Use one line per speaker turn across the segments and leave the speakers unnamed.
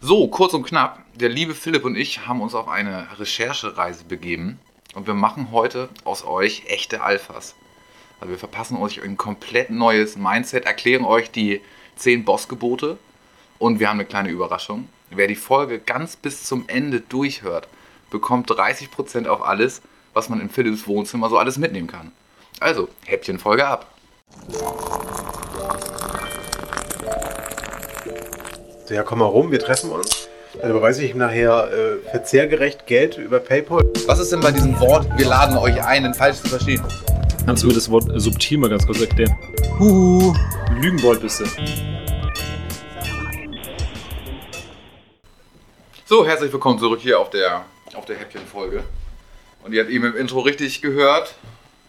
So, kurz und knapp, der liebe Philipp und ich haben uns auf eine Recherchereise begeben und wir machen heute aus euch echte Alphas. Also wir verpassen euch ein komplett neues Mindset, erklären euch die 10 Bossgebote und wir haben eine kleine Überraschung. Wer die Folge ganz bis zum Ende durchhört, bekommt 30% auf alles, was man in Philipps Wohnzimmer so alles mitnehmen kann. Also, Häppchen Folge ab.
So, ja, komm mal rum, wir treffen uns. Dann überweise ich ihm nachher äh, verzehrgerecht Geld über PayPal.
Was ist denn bei diesem Wort, wir laden euch ein, falsch zu verstehen?
Kannst du mir das Wort subtil mal ganz kurz erklären? Huhu, Lügenbold bist du.
So, herzlich willkommen zurück hier auf der, auf der Häppchen-Folge. Und ihr habt eben im Intro richtig gehört,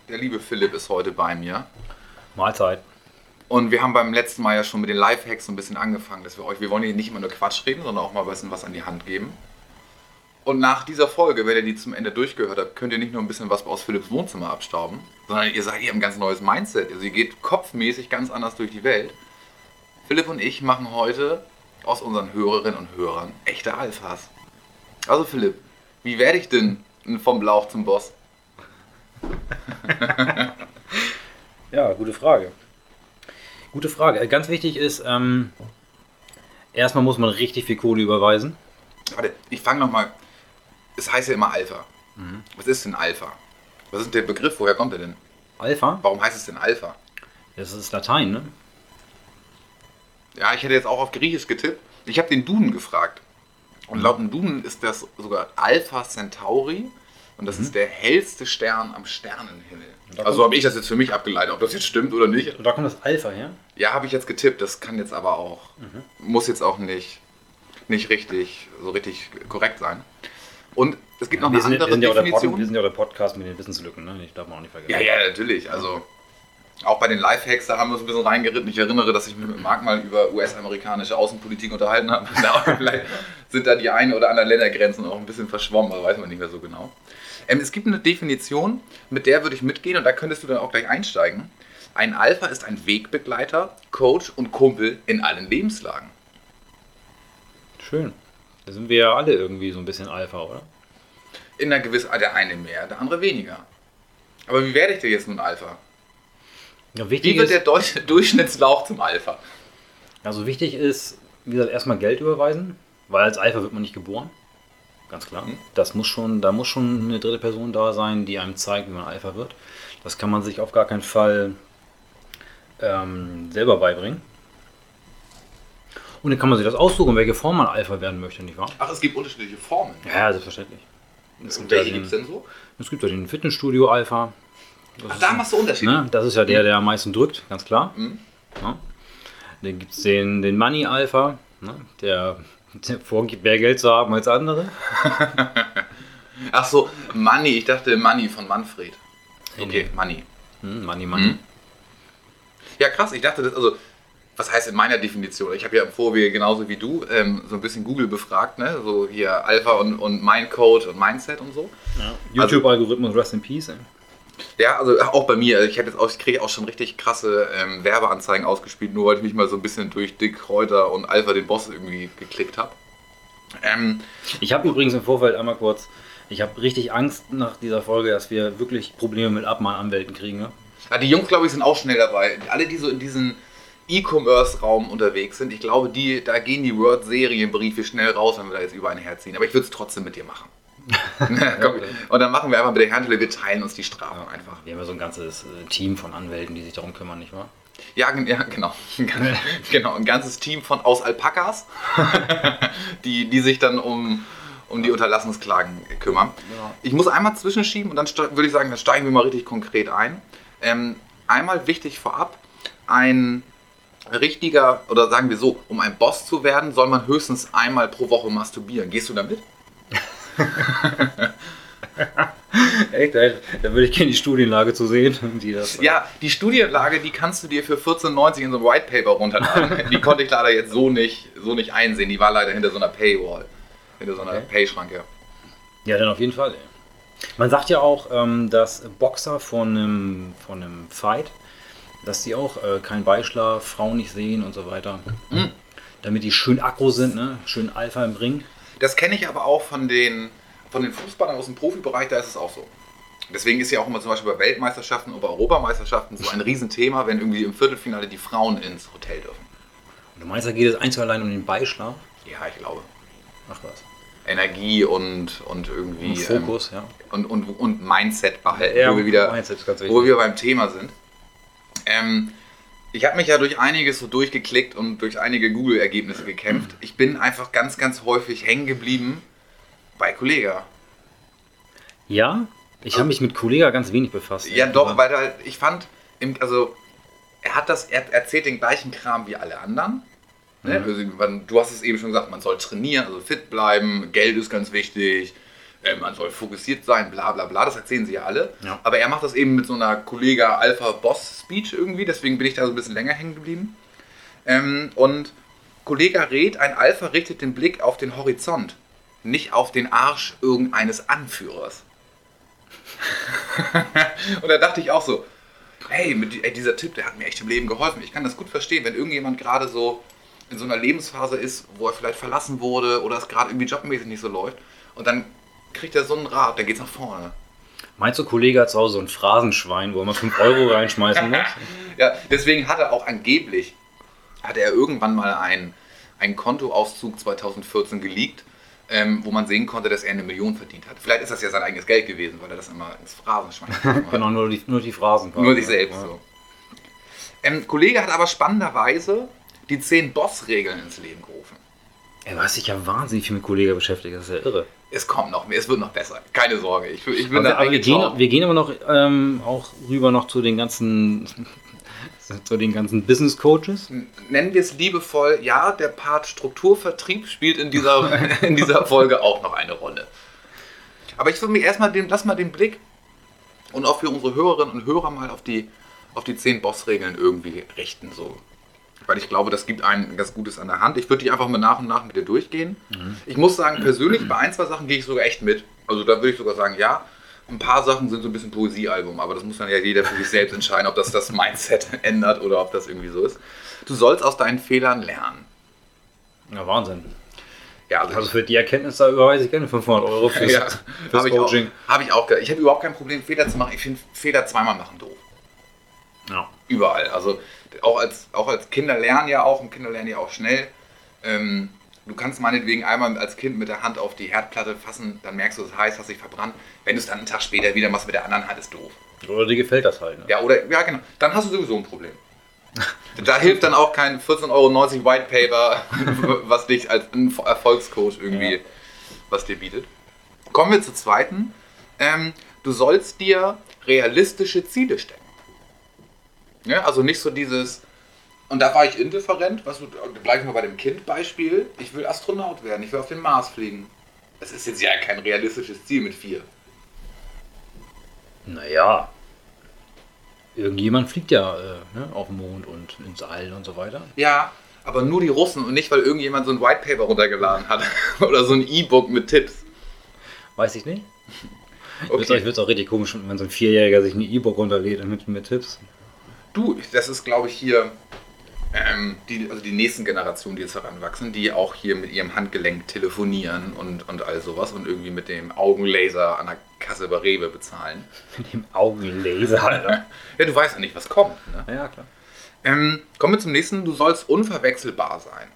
der liebe Philipp ist heute bei mir.
Mahlzeit.
Und wir haben beim letzten Mal ja schon mit den Lifehacks so ein bisschen angefangen, dass wir euch, wir wollen hier nicht immer nur Quatsch reden, sondern auch mal ein bisschen was an die Hand geben. Und nach dieser Folge, wenn ihr die zum Ende durchgehört habt, könnt ihr nicht nur ein bisschen was aus Philipps Wohnzimmer abstauben, sondern ihr seid ihr ein ganz neues Mindset. Also ihr geht kopfmäßig ganz anders durch die Welt. Philipp und ich machen heute aus unseren Hörerinnen und Hörern echte Alphas. Also Philipp, wie werde ich denn vom Lauch zum Boss?
Ja, gute Frage. Gute Frage. Äh, Ganz wichtig ist, ähm, erstmal muss man richtig viel Kohle überweisen.
Warte, ich fange nochmal. Es heißt ja immer Alpha. Was ist denn Alpha? Was ist der Begriff? Woher kommt er denn?
Alpha?
Warum heißt es denn Alpha?
Das ist Latein, ne?
Ja, ich hätte jetzt auch auf Griechisch getippt. Ich habe den Duden gefragt. Und laut dem Duden ist das sogar Alpha Centauri. Und das ist der hellste Stern am Sternenhimmel. Also habe ich das jetzt für mich abgeleitet. Ob das jetzt stimmt oder nicht,
Und da kommt das Alpha her.
Ja, habe ich jetzt getippt. Das kann jetzt aber auch, muss jetzt auch nicht, nicht richtig, so richtig korrekt sein. Und es gibt noch
wir,
eine
sind, wir,
andere
sind ja auch der Pod,
Definition.
wir sind ja der Podcast mit den Wissenslücken, ne? Ich darf man auch nicht vergessen.
ja, ja, natürlich. Also auch bei den Lifehacks, da haben wir uns ein bisschen reingeritten. Ich erinnere, dass ich mich mit Marc mal über US-amerikanische Außenpolitik unterhalten habe. Ja, Vielleicht sind da die ein oder anderen Ländergrenzen auch ein bisschen verschwommen, aber weiß man nicht mehr so genau. Ähm, es gibt eine Definition, mit der würde ich mitgehen und da könntest du dann auch gleich einsteigen. Ein Alpha ist ein Wegbegleiter, Coach und Kumpel in allen Lebenslagen.
Schön. Da sind wir ja alle irgendwie so ein bisschen Alpha, oder?
In einer gewissen, der eine mehr, der andere weniger. Aber wie werde ich denn jetzt nun Alpha?
Ja,
Wie wird der Durchschnittslauch zum Alpha?
also wichtig ist, wie gesagt, erstmal Geld überweisen, weil als Alpha wird man nicht geboren. Ganz klar.
Mhm.
Das muss schon, da muss schon eine dritte Person da sein, die einem zeigt, wie man Alpha wird. Das kann man sich auf gar keinen Fall ähm, selber beibringen. Und dann kann man sich das aussuchen, welche Form man Alpha werden möchte, nicht wahr?
Ach, es gibt unterschiedliche Formen.
Ja, selbstverständlich. Es
Und
gibt, ja
welche gibt es
den,
denn so?
es gibt ja den Fitnessstudio Alpha. Das
Ach, da machst du Unterschiede.
Ne? Das ist ja der, der am meisten drückt, ganz klar.
Mhm.
Ja. Dann gibt es den, den Money Alpha, ne? der vorgibt, mehr Geld zu haben als andere.
Ach so, Money. Ich dachte Money von Manfred. Okay,
nee.
Money.
Hm, Money, Money.
Mhm. Ja, krass. Ich dachte, das, also, was heißt in meiner Definition? Ich habe ja im Vorwege genauso wie du ähm, so ein bisschen Google befragt, ne? So hier Alpha und, und Mindcode und Mindset und so.
Ja. YouTube-Algorithmus, Rest in Peace. Ey.
Ja, also auch bei mir. Ich, jetzt auch, ich kriege auch schon richtig krasse ähm, Werbeanzeigen ausgespielt, nur weil ich mich mal so ein bisschen durch Dick Kräuter und Alpha den Boss irgendwie geklickt habe. Ähm,
Ich habe übrigens im Vorfeld einmal kurz, ich habe richtig Angst nach dieser Folge, dass wir wirklich Probleme mit Abmahnanwälten kriegen. Ne?
Ja, die Jungs, glaube ich, sind auch schnell dabei. Alle, die so in diesem E-Commerce-Raum unterwegs sind, ich glaube, die, da gehen die Word-Serienbriefe schnell raus, wenn wir da jetzt über einen herziehen. Aber ich würde es trotzdem mit dir machen. Komm, und dann machen wir einfach mit der Herrentele, wir teilen uns die Strafen einfach.
Wir haben ja so ein ganzes äh, Team von Anwälten, die sich darum kümmern, nicht wahr?
Ja, ja genau. genau. Ein ganzes Team von aus Alpakas, die, die sich dann um, um die Unterlassungsklagen kümmern.
Ja.
Ich muss einmal zwischenschieben und dann würde ich sagen, dann steigen wir mal richtig konkret ein. Ähm, einmal wichtig vorab, ein richtiger, oder sagen wir so, um ein Boss zu werden, soll man höchstens einmal pro Woche masturbieren. Gehst du damit?
Echt? Da, da würde ich gerne die Studienlage zu sehen, die das.
Ja, die Studienlage, die kannst du dir für 14,90 in so einem White Paper runterladen. die konnte ich leider jetzt so nicht, so nicht einsehen. Die war leider hinter so einer Paywall. Hinter so einer
Okay.
Pay-Schranke.
Ja, dann auf jeden Fall. Man sagt ja auch, ähm, dass Boxer von einem, von einem Fight, dass die auch äh, keinen Beischlaf, Frauen nicht sehen und so weiter.
Mhm.
damit die schön aggro sind, ne? schön Alpha im Ring.
Das kenne ich aber auch von den, von den Fußballern aus dem Profibereich, da ist es auch so. Deswegen ist ja auch immer zum Beispiel bei Weltmeisterschaften oder bei Europameisterschaften so ein Riesenthema, wenn irgendwie im Viertelfinale die Frauen ins Hotel dürfen.
Und du meinst, da geht es einzig allein um den Beischlaf?
Ja, ich glaube.
Ach was.
Energie und, und irgendwie.
Und Fokus, ja.
ähm, Und, und, und Mindset behalten,
Ja,
wo, wir wieder,
Mindset ist ganz
wo wir beim Thema sind. Ähm, ich habe mich ja durch einiges so durchgeklickt und durch einige Google-Ergebnisse gekämpft. Ich bin einfach ganz, ganz häufig hängen geblieben bei Kollega.
Ja, ich habe mich mit Kollega ganz wenig befasst.
Ja, doch, weil er, ich fand, also er hat das, er erzählt den gleichen Kram wie alle anderen. Ne?
Mhm.
Also, Du hast es eben schon gesagt, man soll trainieren, also fit bleiben, Geld ist ganz wichtig, äh, man soll fokussiert sein, bla bla bla, das erzählen sie ja alle.
Ja.
Aber er macht das eben mit so einer Kollega Alpha Boss Speech irgendwie, deswegen bin ich da so ein bisschen länger hängen geblieben. Ähm, und Kollega rät, ein Alpha richtet den Blick auf den Horizont, nicht auf den Arsch irgendeines Anführers. Und da dachte ich auch so, hey, mit, ey, dieser Tipp, der hat mir echt im Leben geholfen. Ich kann das gut verstehen, wenn irgendjemand gerade so in so einer Lebensphase ist, wo er vielleicht verlassen wurde oder es gerade irgendwie jobmäßig nicht so läuft und dann kriegt er so einen Rat, dann geht's nach vorne.
Meinst du, Kollege hat zu Hause so ein Phrasenschwein, wo er mal 5 Euro reinschmeißen muss?
Ja, deswegen hat er auch angeblich, hatte er irgendwann mal einen, einen Kontoauszug 2014 geleakt, ähm, wo man sehen konnte, dass er eine Million verdient hat. Vielleicht ist das ja sein eigenes Geld gewesen, weil er das immer ins Phrasenschwein hat.
genau, nur die, nur die Phrasen.
Nur sich selbst
Ja.
so. Ähm, Kollege hat aber spannenderweise die 10 Boss-Regeln ins Leben gerufen.
Ey, du hast dich ja wahnsinnig viel mit Kollega beschäftigt, das ist ja irre.
Es kommt noch mehr, es wird noch besser. Keine Sorge. Ich, ich bin
Aber,
da
wir, aber wir, gehen, wir gehen aber noch ähm, auch rüber noch zu den ganzen zu den ganzen Business Coaches.
Nennen wir es liebevoll, ja, der Part Strukturvertrieb spielt in dieser, in dieser Folge auch noch eine Rolle. Aber ich würde mir erstmal den, lass mal den Blick und auch für unsere Hörerinnen und Hörer mal auf die, auf die 10 Boss-Regeln irgendwie richten. So. Weil ich glaube, das gibt einen ganz Gutes an der Hand. Ich würde die einfach mal nach und nach mit dir durchgehen. Ich muss sagen, persönlich bei ein, zwei Sachen gehe ich sogar echt mit. Also da würde ich sogar sagen, ja, ein paar Sachen sind so ein bisschen Poesiealbum, aber das muss dann ja jeder für sich selbst entscheiden, ob das das Mindset ändert oder ob das irgendwie so ist. Du sollst aus deinen Fehlern lernen.
Ja, Wahnsinn.
Ja,
Also für die Erkenntnis da überweise ich gerne 500 Euro fürs,
ja,
fürs
habe ich, auch-
Coaching.
hab ich auch. Ich habe überhaupt kein Problem, Fehler zu machen. Ich finde Fehler zweimal machen doof.
Ja.
Überall. Also auch als, auch als Kinder lernen ja auch und Kinder lernen ja auch schnell. Ähm, du kannst meinetwegen einmal als Kind mit der Hand auf die Herdplatte fassen, dann merkst du, es ist heiß, hast dich verbrannt. Wenn du es dann einen Tag später wieder machst mit der anderen Hand, ist doof.
Oder dir gefällt das halt. Ne?
Ja, oder, ja, genau. Dann hast du sowieso ein Problem. Da hilft dann auch kein 14,90 Euro White Paper, was dich als Erfolgscoach irgendwie,
Ja.
was dir bietet. Kommen wir zur zweiten. Ähm, du sollst dir realistische Ziele stecken. Ja, also nicht so dieses, und da war ich indifferent, was du, gleich mal bei dem Kind-Beispiel, ich will Astronaut werden, ich will auf den Mars fliegen. Das ist jetzt ja kein realistisches Ziel mit vier.
Naja. Irgendjemand fliegt ja äh, ne, auf den Mond und ins All und so weiter.
Ja, aber nur die Russen und nicht, weil irgendjemand so ein White Paper runtergeladen hat oder so ein E-Book mit Tipps.
Weiß ich nicht.
Okay.
Ich würde es auch richtig komisch wenn so ein Vierjähriger sich ein E-Book runterlädt mit, mit Tipps.
Du, das ist, glaube ich, hier ähm, die, also die nächsten Generationen, die jetzt heranwachsen, die auch hier mit ihrem Handgelenk telefonieren und, und all sowas und irgendwie mit dem Augenlaser an der Kasse bei Rewe bezahlen.
Mit dem Augenlaser, Alter.
Ja, du weißt ja nicht, was kommt. Ne?
ja, klar.
Ähm, kommen wir zum nächsten. Du sollst unverwechselbar sein.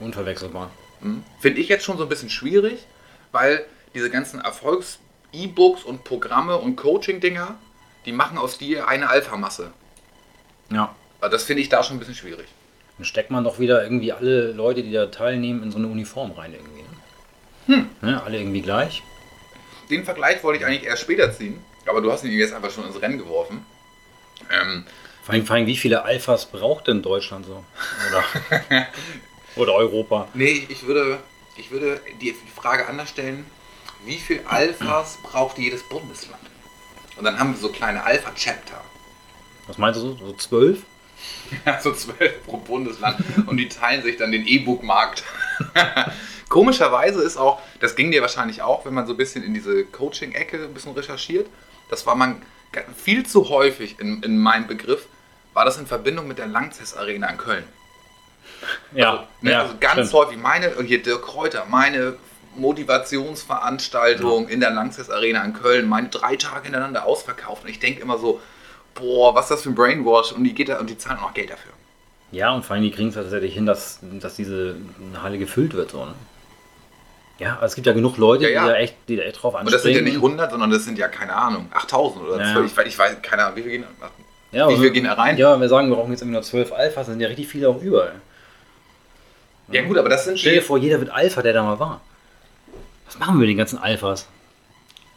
Unverwechselbar.
Hm? Finde ich jetzt schon so ein bisschen schwierig, weil diese ganzen Erfolgs-E-Books und Programme und Coaching-Dinger, die machen aus dir eine Alpha-Masse.
Ja.
Also Das finde ich da schon ein bisschen schwierig.
Dann steckt man doch wieder irgendwie alle Leute, die da teilnehmen, in so eine Uniform rein irgendwie. Ne?
Hm.
Ne, alle irgendwie gleich.
Den Vergleich wollte ich eigentlich erst später ziehen, aber du hast ihn jetzt einfach schon ins Rennen geworfen. Ähm,
Vor allem, vor allem, wie viele Alphas braucht denn Deutschland so? Oder, oder Europa?
nee, ich würde, ich würde die Frage anders stellen, wie viel Alphas braucht jedes Bundesland? Und dann haben wir so kleine Alpha-Chapter.
Was meinst du so? So zwölf?
Ja, so zwölf pro Bundesland und die teilen sich dann den E-Book-Markt. Komischerweise ist auch, das ging dir wahrscheinlich auch, wenn man so ein bisschen in diese Coaching-Ecke ein bisschen recherchiert, das war man viel zu häufig in, in meinem Begriff, war das in Verbindung mit der Langzess Arena in Köln.
Ja,
Ne?
ja
also ganz
stimmt.
häufig, meine, hier Dirk Kräuter, meine Motivationsveranstaltung in der Lanxess Arena in Köln, meine drei Tage hintereinander ausverkauft. Und ich denke immer so, boah, was ist das für ein Brainwash? Und die, geht da, und die zahlen auch Geld dafür.
Ja, und vor allem, die kriegen es tatsächlich hin, dass, dass diese Halle gefüllt wird. So, ne? Ja, also es gibt ja genug Leute,
Ja, ja.
Die, da echt, die da echt drauf
Und das sind ja
anspringen.
nicht 100, sondern das sind ja, keine Ahnung, 8000 oder
Ja.
12. Ich, weiß- ich weiß, keine Ahnung, wie viel gehen
ja,
Wie
aber-
viel gehen da rein?
Ja, wir sagen, wir brauchen jetzt irgendwie nur 12 Alphas, sind ja richtig viele auch überall.
Ja, gut, aber das sind
Stell dir vor, jeder wird Alpha, der da mal war. Was machen wir mit den ganzen Alphas?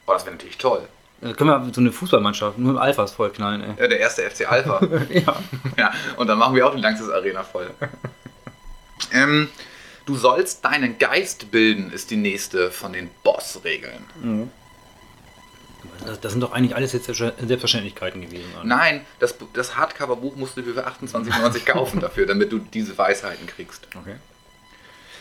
Boah, das wäre natürlich toll.
Da können wir so eine Fußballmannschaft nur mit Alphas vollknallen, ey.
Ja, der erste FC Alpha.
Ja.
ja, und dann machen wir auch die Lanxess Arena voll. ähm, du sollst deinen Geist bilden, ist die nächste von den Boss-Regeln.
Das, das sind doch eigentlich alles jetzt Selbstverständlichkeiten gewesen. oder?
Nein, das, das Hardcover-Buch musst du für 28,90 kaufen dafür, damit du diese Weisheiten kriegst.
Okay.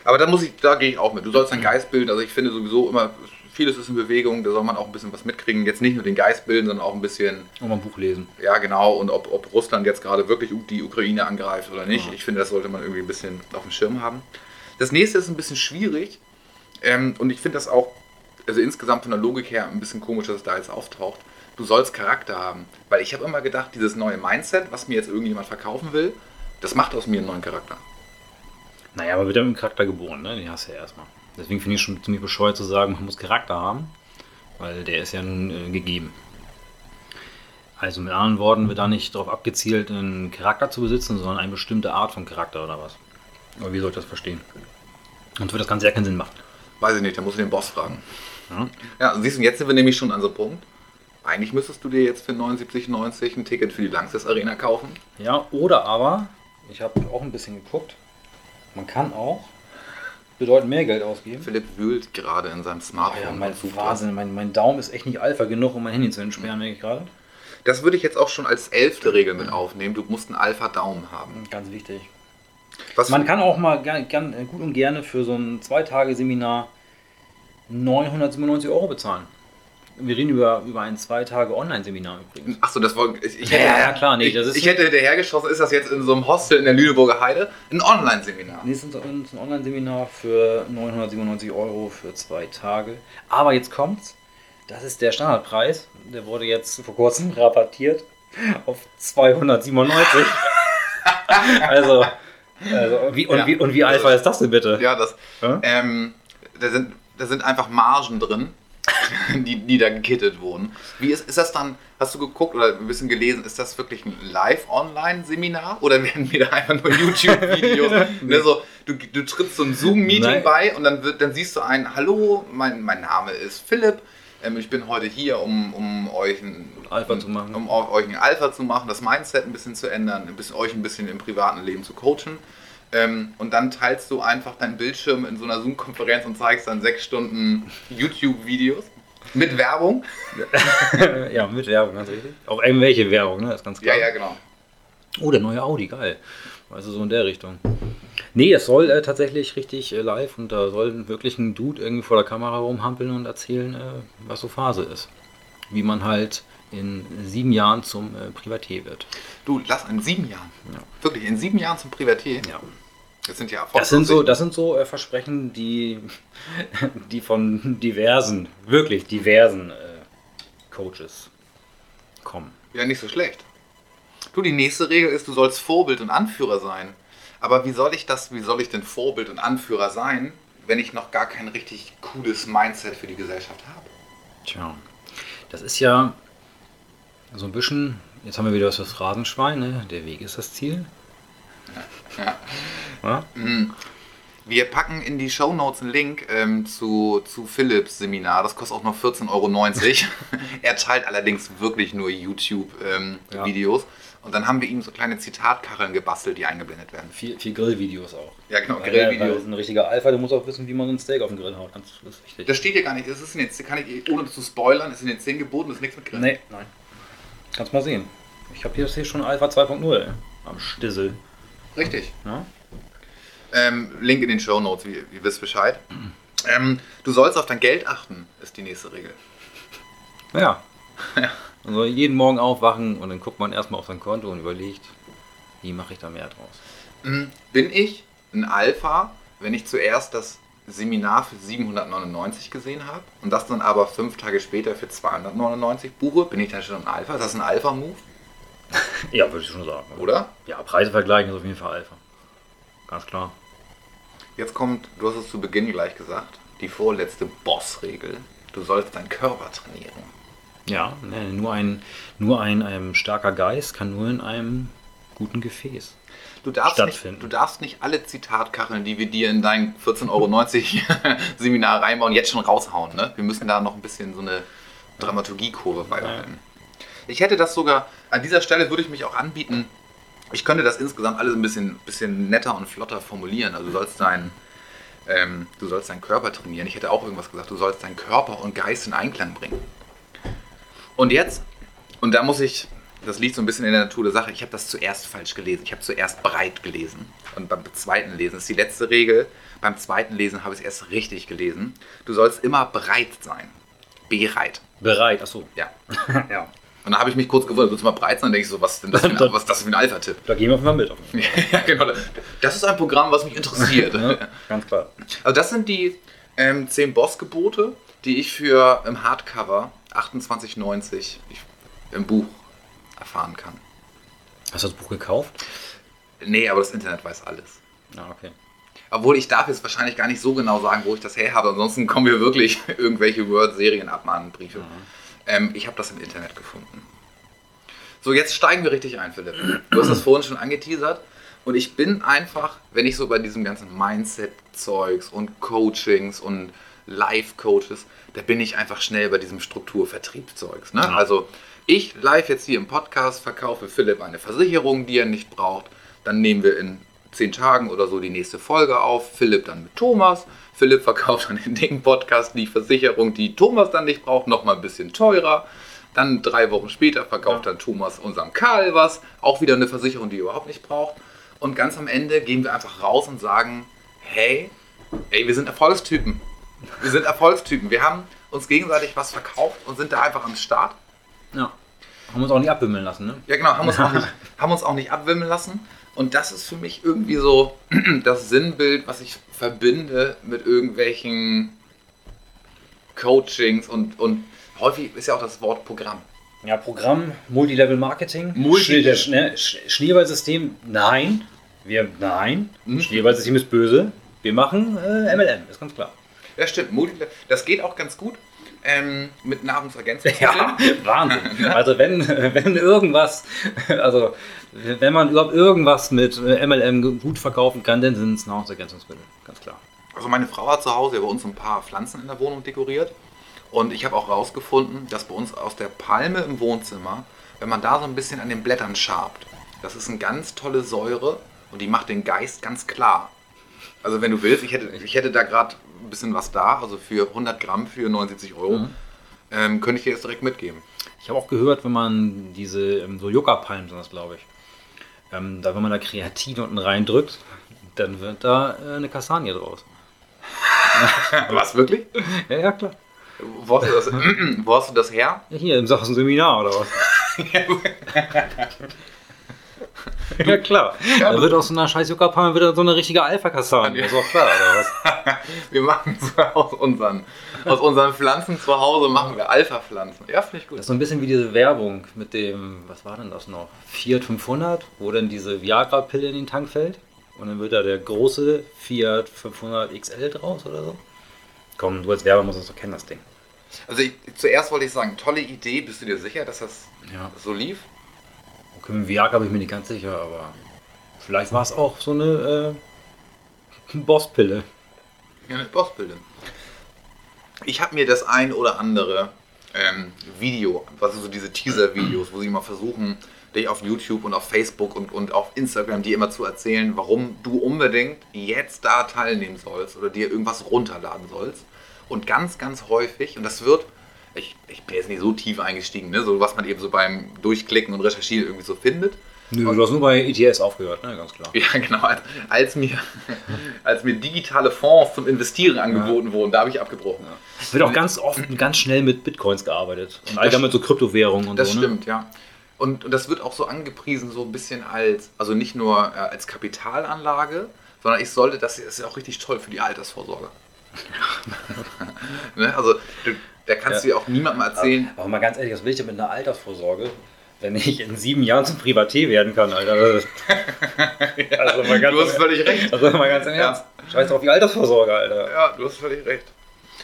Aber da muss ich, da gehe ich auch mit. Du sollst deinen Geist bilden. Also ich finde sowieso immer, vieles ist in Bewegung, da soll man auch ein bisschen was mitkriegen. Jetzt nicht nur den Geist bilden, sondern auch ein bisschen,
Und mal ein Buch lesen.
ja genau, und ob, ob Russland jetzt gerade wirklich die Ukraine angreift oder nicht. Ich finde, das sollte man irgendwie ein bisschen auf dem Schirm haben. Das nächste ist ein bisschen schwierig. Ähm, und ich finde das auch, also insgesamt von der Logik her, ein bisschen komisch, dass es da jetzt auftaucht. Du sollst Charakter haben. Weil ich habe immer gedacht, dieses neue Mindset, was mir jetzt irgendjemand verkaufen will, das macht aus mir einen neuen Charakter.
Naja, aber wird ja mit dem Charakter geboren, ne? Den hast du ja erstmal. Deswegen finde ich schon ziemlich bescheuert zu sagen, man muss Charakter haben, weil der ist ja nun äh, gegeben. Also mit anderen Worten wird da nicht darauf abgezielt, einen Charakter zu besitzen, sondern eine bestimmte Art von Charakter oder was. Aber wie soll ich das verstehen? Sonst wird das Ganze ja keinen Sinn machen.
Weiß ich nicht, da musst du den Boss fragen.
Ja?
Ja, siehst du, jetzt sind wir nämlich schon an so einem Punkt. Eigentlich müsstest du dir jetzt für 79,90 ein Ticket für die Lanxess Arena kaufen.
Ja, oder aber, ich habe auch ein bisschen geguckt, man kann auch bedeutend mehr Geld ausgeben.
Philipp wühlt gerade in seinem
Oh
Smartphone.
ja, mein Wahnsinn, mein, mein Daumen ist echt nicht alpha genug, um mein Handy zu entsperren, merke ich gerade.
Das würde ich jetzt auch schon als elfte Regel mit aufnehmen. Du musst einen Alpha-Daumen haben.
Ganz wichtig.
Was
Man kann auch mal gern, gern, äh, gut und gerne für so ein Zwei-Tage-Seminar 997 Euro bezahlen. Wir reden über, über ein Zwei-Tage-Online-Seminar übrigens.
Achso, das war. Ich, ich
Ja,
hätte,
ja, klar, nee,
ich,
das ist-
ich hätte hinterhergeschossen, ist das jetzt in so einem Hostel in der Lüneburger Heide? Ein Online-Seminar.
Nee, es ist ein Online-Seminar für 997 Euro für zwei Tage. Aber jetzt kommt's. Das ist der Standardpreis. Der wurde jetzt vor kurzem rabattiert auf 297. also, also wie, und,
Ja.
wie, und wie alpha ist das denn bitte?
Ja, das.
Ja?
Ähm, da, sind, da sind einfach Margen drin, die, die da gekittet wurden. Wie ist, ist das dann, hast du geguckt oder ein bisschen gelesen, ist das wirklich ein Live-Online-Seminar oder werden wir da einfach nur YouTube-Videos? ne, so, du, du trittst so ein Zoom-Meeting bei und dann, wird, dann siehst du ein, hallo, mein, mein Name ist Philipp. Ähm, ich bin heute hier, um, um euch ein
Alpha zu machen.
Um euch ein Alpha zu machen, das Mindset ein bisschen zu ändern, ein bisschen, euch ein bisschen im privaten Leben zu coachen. Ähm, und dann teilst du einfach deinen Bildschirm in so einer Zoom-Konferenz und zeigst dann sechs Stunden YouTube-Videos mit Werbung.
ja, mit Werbung, ganz richtig. Auch irgendwelche Werbung, ne? Das ist ganz
Ja,
klar.
ja, genau.
Oh, der neue Audi, geil. Also so in der Richtung. Nee, es soll äh, tatsächlich richtig äh, live und da soll wirklich ein Dude irgendwie vor der Kamera rumhampeln und erzählen, äh, was so Phase ist. Wie man halt in sieben Jahren zum äh, Privatier wird.
Du, lass in sieben Jahren.
Ja.
Wirklich, in sieben Jahren zum Privatier.
Ja.
Das sind ja
Das sind so, das sind so äh, Versprechen, die, die von diversen, wirklich diversen äh, Coaches kommen.
Ja, nicht so schlecht. Du, die nächste Regel ist, du sollst Vorbild und Anführer sein. Aber wie soll ich das, wie soll ich denn Vorbild und Anführer sein, wenn ich noch gar kein richtig cooles Mindset für die Gesellschaft habe?
Tja, das ist ja so ein bisschen, jetzt haben wir wieder was fürs Phrasenschwein, ne? der Weg ist das Ziel.
Ja.
Ja?
Wir packen in die Shownotes einen Link ähm, zu, zu Philips Seminar. Das kostet auch noch 14,90 Euro. er teilt allerdings wirklich nur YouTube-Videos.
Ja.
Und dann haben wir ihm so kleine Zitatkacheln gebastelt, die eingeblendet werden.
Viel, viel Grillvideos auch.
Ja, genau,
Weil-
Grillvideos.
weil Ein richtiger Alpha, der muss auch wissen, wie man so ein Steak auf den Grill haut. Ganz das ist wichtig.
Das steht hier gar nicht. Das ist in den, kann ich, ohne zu spoilern, ist in den 10 geboten, das ist nichts mit Grillen.
nee, nein. Kannst mal sehen. Ich habe hier, hier schon Alpha 2.0 ey, am Stissel.
Richtig.
Ja?
Ähm, Link in den Shownotes, wie, ihr wisst Bescheid. Ähm, du sollst auf dein Geld achten, ist die nächste Regel.
Ja. Man soll jeden Morgen aufwachen und dann guckt man erstmal auf sein Konto und überlegt, wie mache ich da mehr draus.
bin ich ein Alpha, wenn ich zuerst das Seminar für 799 gesehen habe und das dann aber fünf Tage später für 299 buche, bin ich dann schon ein Alpha? Ist das ein Alpha-Move,
Ja, würde ich schon sagen.
oder?
Ja, Preise vergleichen ist auf jeden Fall Alpha. Ganz klar.
Jetzt kommt, du hast es zu Beginn gleich gesagt, die vorletzte Boss-Regel. Du sollst deinen Körper trainieren.
Ja, ne, nur ein, nur ein, ein starker Geist kann nur in einem guten Gefäß.
Du darfst, nicht,
Stattfinden.
du darfst nicht alle Zitatkacheln, die wir dir in dein 14,90 Euro Seminar reinbauen, jetzt schon raushauen. Ne? Wir müssen da noch ein bisschen so eine Dramaturgiekurve beibehalten. Ich hätte das sogar, an dieser Stelle würde ich mich auch anbieten, ich könnte das insgesamt alles ein bisschen, bisschen netter und flotter formulieren. Also du sollst deinen ähm, du sollst deinen Körper trainieren. Ich hätte auch irgendwas gesagt, du sollst deinen Körper und Geist in Einklang bringen. Und jetzt, und da muss ich, das liegt so ein bisschen in der Natur der Sache, ich habe das zuerst falsch gelesen. Ich habe zuerst breit gelesen. Und beim zweiten Lesen ist die letzte Regel. Beim zweiten Lesen habe ich es erst richtig gelesen. Du sollst immer bereit sein. Bereit.
Bereit, achso.
Ja.
ja.
Und da habe ich mich kurz gewundert, willst du mal bereit sein? Dann denke ich so, was ist denn das für ein, was ist das für ein Alpha-Tipp?
Da gehen wir mal mit. Auf
ja, genau. Das ist ein Programm, was mich interessiert.
Ja, ganz klar.
Also das sind die ähm, 10 Bossgebote, die ich für im Hardcover 28,90 ich- im Buch erfahren kann.
Hast du das Buch gekauft?
Nee, aber das Internet weiß alles.
Ja, okay.
Obwohl ich darf jetzt wahrscheinlich gar nicht so genau sagen, wo ich das her habe. Ansonsten kommen wir wirklich irgendwelche Word-Serien-Abmahnbriefe. Ähm, ich habe das im Internet gefunden. So, jetzt steigen wir richtig ein, Philipp. Du hast das vorhin schon angeteasert. Und ich bin einfach, wenn ich so bei diesem ganzen Mindset-Zeugs und Coachings und Life-Coaches, da bin ich einfach schnell bei diesem Strukturvertriebszeugs. Ne?
Ja.
Also ich live jetzt hier im Podcast verkaufe Philipp eine Versicherung, die er nicht braucht. Dann nehmen wir in zehn Tagen oder so die nächste Folge auf. Philipp dann mit Thomas. Philipp verkauft dann in dem Podcast die Versicherung, die Thomas dann nicht braucht, nochmal ein bisschen teurer. Dann drei Wochen später verkauft dann Thomas unserem Karl was. Auch wieder eine Versicherung, die er überhaupt nicht braucht. Und ganz am Ende gehen wir einfach raus und sagen, hey, ey, wir sind Erfolgstypen. Wir sind Erfolgstypen. Wir haben uns gegenseitig was verkauft und sind da einfach am Start.
Ja. Haben uns auch nicht abwimmeln lassen, ne?
Ja, genau, haben uns, auch nicht, haben uns auch nicht abwimmeln lassen. Und das ist für mich irgendwie so das Sinnbild, was ich verbinde mit irgendwelchen Coachings und, und häufig ist ja auch das Wort Programm.
Ja, Programm, Multilevel Marketing, Sch- Schneeballsystem, nein. Wir, nein.
Hm?
Schneeballsystem ist böse. Wir machen äh, MLM, ist ganz klar.
Ja, stimmt. Multi- Das geht auch ganz gut ähm, mit Nahrungsergänzungsmitteln.
Ja, Wahnsinn. Also wenn, wenn irgendwas, also wenn man überhaupt irgendwas mit MLM gut verkaufen kann, dann sind es Nahrungsergänzungsmittel, ganz klar.
Also meine Frau hat zu Hause bei uns ein paar Pflanzen in der Wohnung dekoriert. Und ich habe auch herausgefunden, dass bei uns aus der Palme im Wohnzimmer, wenn man da so ein bisschen an den Blättern schabt, das ist eine ganz tolle Säure und die macht den Geist ganz klar. Also wenn du willst, ich hätte, ich hätte da gerade ein bisschen was da, also für 100 Gramm für 79 Euro, ähm, könnte ich dir jetzt direkt mitgeben.
Ich habe auch gehört, wenn man diese, ähm, so Yucca-Palmen sind das, glaube ich, ähm, da wenn man da Kreatin unten reindrückt, dann wird da äh, eine Kastanie draus.
Was, wirklich?
Ja, ja, klar.
Wo hast du das, wo hast du das her?
Hier im Sachen Seminar oder was? ja, klar.
Ja,
da wird aus so einer scheiß Yucca-Palme wieder so eine richtige Alpha-Kastanie. Ist auch klar, oder was?
Wir machen so aus unseren, aus unseren Pflanzen zu Hause machen wir Alpha-Pflanzen. Ja, finde ich gut.
Das ist so ein bisschen wie diese Werbung mit dem, was war denn das noch? Fiat 500, wo dann diese Viagra-Pille in den Tank fällt. Und dann wird da der große Fiat 500 XL draus oder so. Komm, du als Werber musst das doch kennen, das Ding.
Also ich, zuerst wollte ich sagen, tolle Idee. Bist du dir sicher, dass das
Ja.
so lief?
Viagra bin ich mir nicht ganz sicher, aber vielleicht war es auch so eine äh, Bosspille.
Ja, eine Bossbilde. Ich habe mir das ein oder andere ähm, Video, also so diese Teaser-Videos, wo sie mal versuchen, dich auf YouTube und auf Facebook und, und auf Instagram dir immer zu erzählen, warum du unbedingt jetzt da teilnehmen sollst oder dir irgendwas runterladen sollst. Und ganz, ganz häufig, und das wird, ich, ich bin jetzt nicht so tief eingestiegen, ne, so was man eben so beim Durchklicken und Recherchieren irgendwie so findet.
Nö, du hast nur bei ETS aufgehört, ne? Ganz klar.
Ja, genau. Als, als, mir, als mir digitale Fonds zum Investieren angeboten wurden, da habe ich abgebrochen.
Es wird auch ganz oft und ganz schnell mit Bitcoins gearbeitet. Und allgemein mit so Kryptowährungen und
Das
so.
stimmt, ja. Und, und das wird auch so angepriesen, so ein bisschen als, also nicht nur äh, als Kapitalanlage, sondern ich sollte, das ist ja auch richtig toll für die Altersvorsorge. ne? Also, du, da kannst du ja auch niemandem erzählen.
Aber mal ganz ehrlich, was will ich denn mit einer Altersvorsorge, wenn ich in sieben Jahren zum Privatier werden kann, Alter? also mal ganz,
du hast völlig recht.
Also mal ganz im Ernst. Scheiß auf die Altersvorsorge, Alter.
Ja, du hast völlig recht.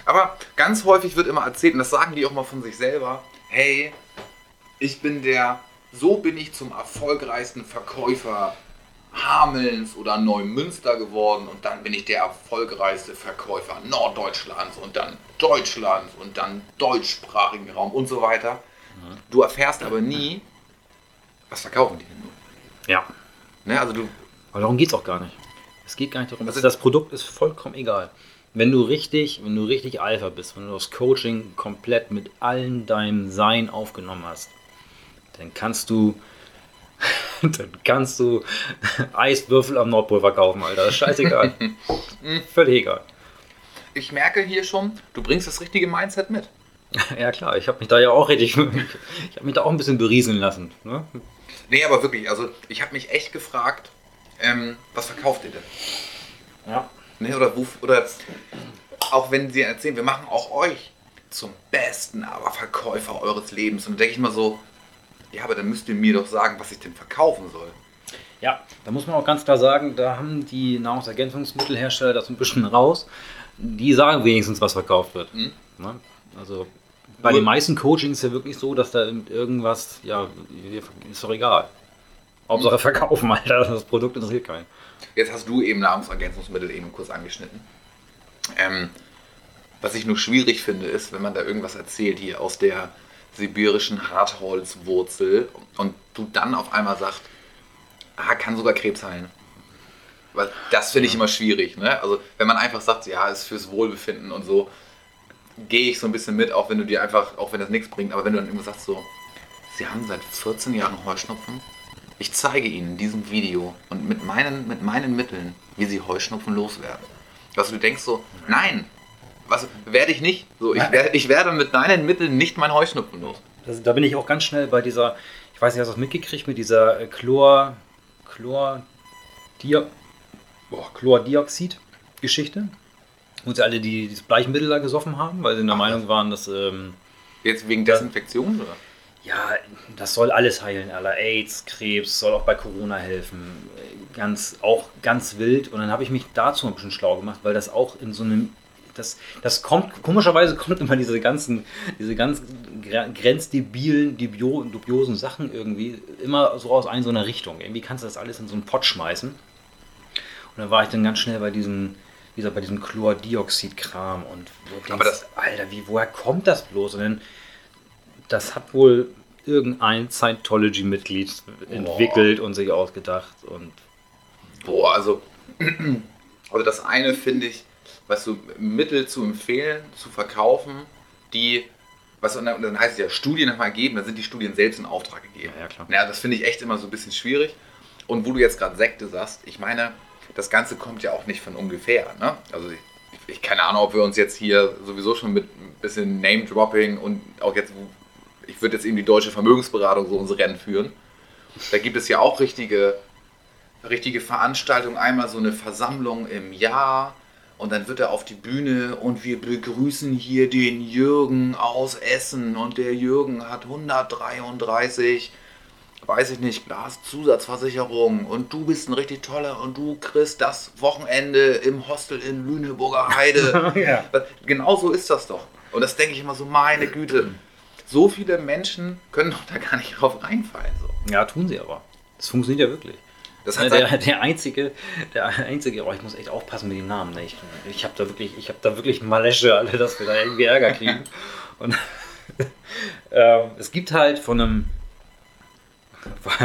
Aber ganz häufig wird immer erzählt, und das sagen die auch mal von sich selber, hey, ich bin der, so bin ich zum erfolgreichsten Verkäufer Hamelns oder Neumünster geworden und dann bin ich der erfolgreichste Verkäufer Norddeutschlands und dann Deutschlands und dann deutschsprachigen Raum und so weiter. Du erfährst aber nie, was verkaufen die denn nur.
Ja.
Ne, also du,
Aber darum geht es auch gar nicht. Es geht gar nicht darum.
Also-
das Produkt ist vollkommen egal. Wenn du richtig, wenn du richtig Alpha bist, wenn du das Coaching komplett mit allen deinem Sein aufgenommen hast, dann kannst du, dann kannst du Eiswürfel am Nordpol verkaufen, Alter. Scheißegal. Völlig egal.
ich merke hier schon, du bringst das richtige Mindset mit.
Ja klar, ich habe mich da ja auch richtig, ich habe mich da auch ein bisschen berieseln lassen. Ne?
Nee, aber wirklich, also ich habe mich echt gefragt, ähm, was verkauft ihr denn?
Ja.
Ne, oder, oder auch wenn sie erzählen, wir machen auch euch zum besten aber Verkäufer eures Lebens. Und da denke ich mal so, ja, aber dann müsst ihr mir doch sagen, was ich denn verkaufen soll.
Ja, da muss man auch ganz klar sagen, da haben die Nahrungsergänzungsmittelhersteller das ein bisschen raus. Die sagen wenigstens, was verkauft wird.
Mhm.
Ne? Also bei
Nur-
den meisten Coachings ist ja wirklich so, dass da irgendwas, ja, ist doch egal. Hauptsache verkaufen, Alter, das Produkt interessiert keinen.
Jetzt hast du eben Nahrungsergänzungsmittel eben kurz angeschnitten. Ähm, was ich nur schwierig finde, ist, wenn man da irgendwas erzählt hier aus der sibirischen Hartholzwurzel und du dann auf einmal sagst, ah, kann sogar Krebs heilen. Weil das finde ich immer schwierig. Ne? Also wenn man einfach sagt, ja, ist fürs Wohlbefinden und so, gehe ich so ein bisschen mit, auch wenn du dir einfach, auch wenn das nichts bringt, aber wenn du dann immer sagst so, sie haben seit 14 Jahren Heuschnupfen, ich zeige Ihnen in diesem Video und mit meinen, mit meinen Mitteln, wie Sie Heuschnupfen loswerden. Also du denkst so, nein, was werde ich nicht. So, ich, werde, ich werde mit deinen Mitteln nicht mein Heuschnupfen los.
Das, da bin ich auch ganz schnell bei dieser, ich weiß nicht, hast du das mitgekriegt, mit dieser äh, Chlor, Chlor, Dia, boah, Chlordioxid-Geschichte. Und sie alle die, dieses Bleichmittel da gesoffen haben, weil sie in der
Ach,
Meinung waren, dass ähm,
Jetzt wegen Desinfektion oder?
ja, das soll alles heilen, aller AIDS, Krebs, soll auch bei Corona helfen. Ganz, auch ganz wild. Und dann habe ich mich dazu ein bisschen schlau gemacht, weil das auch in so einem, das, das kommt, komischerweise kommt immer diese ganzen, diese ganz gre- grenzdebilen, dubio, dubiosen Sachen irgendwie immer so aus einer so einer Richtung. Irgendwie kannst du das alles in so einen Pott schmeißen. Und dann war ich dann ganz schnell bei diesem, wie gesagt, bei diesem Chlordioxid-Kram und denkst,
Aber das-
Alter, wie, woher kommt das bloß? Und dann das hat wohl irgendein Scientology-Mitglied entwickelt und sich ausgedacht. Und
Boah, also, also das eine finde ich, weißt du, Mittel zu empfehlen, zu verkaufen, die, und dann, und dann heißt es ja Studien nochmal geben, dann sind die Studien selbst in Auftrag gegeben.
Ja, ja, klar.
Ja, das finde ich echt immer so ein bisschen schwierig. Und wo du jetzt gerade Sekte sagst, ich meine, das Ganze kommt ja auch nicht von ungefähr. Ne? Also ich, ich keine Ahnung, ob wir uns jetzt hier sowieso schon mit ein bisschen Name-Dropping und auch jetzt, ich würde jetzt eben die deutsche Vermögensberatung so unsere Rennen führen. Da gibt es ja auch richtige, richtige Veranstaltungen, einmal so eine Versammlung im Jahr und dann wird er auf die Bühne und wir begrüßen hier den Jürgen aus Essen und der Jürgen hat 133, weiß ich nicht, Glas Zusatzversicherung und du bist ein richtig toller und du kriegst das Wochenende im Hostel in Lüneburger Heide.
Ja.
Genau so ist das doch. Und das denke ich immer so, meine Güte, so viele Menschen können doch da gar nicht drauf reinfallen. So.
ja, tun sie aber. Das funktioniert ja wirklich.
Das
Ja,
hat
der, der einzige, der einzige, oh, ich muss echt aufpassen mit den Namen. Ne? Ich, ich habe da wirklich, ich habe da wirklich Malesche, alle, dass wir da irgendwie Ärger kriegen. Und ähm, es gibt halt von einem,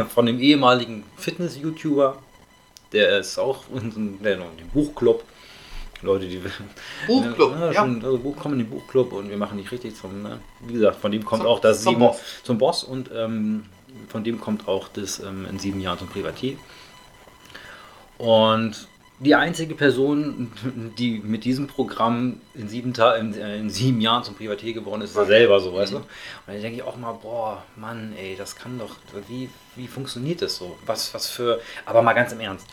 von einem ehemaligen Fitness-YouTuber, der ist auch der noch Buchclub. Leute, die
Buchclub,
ja,
ja.
schon, also Buch, kommen in den Buchclub und wir machen nicht richtig zum, ne? wie gesagt, von dem kommt
Zum-
auch das
zum
sieben,
Boss.
zum Boss und ähm, von dem kommt auch das ähm, in sieben Jahren zum Privatier. Und die einzige Person, die mit diesem Programm in sieben, Ta in, äh, in sieben Jahren zum Privatier geworden ist, ist er selber so, weißt du? Und dann denke ich auch mal, boah, Mann, ey, das kann doch, wie, wie funktioniert das so? Was, was für, aber mal ganz im Ernst,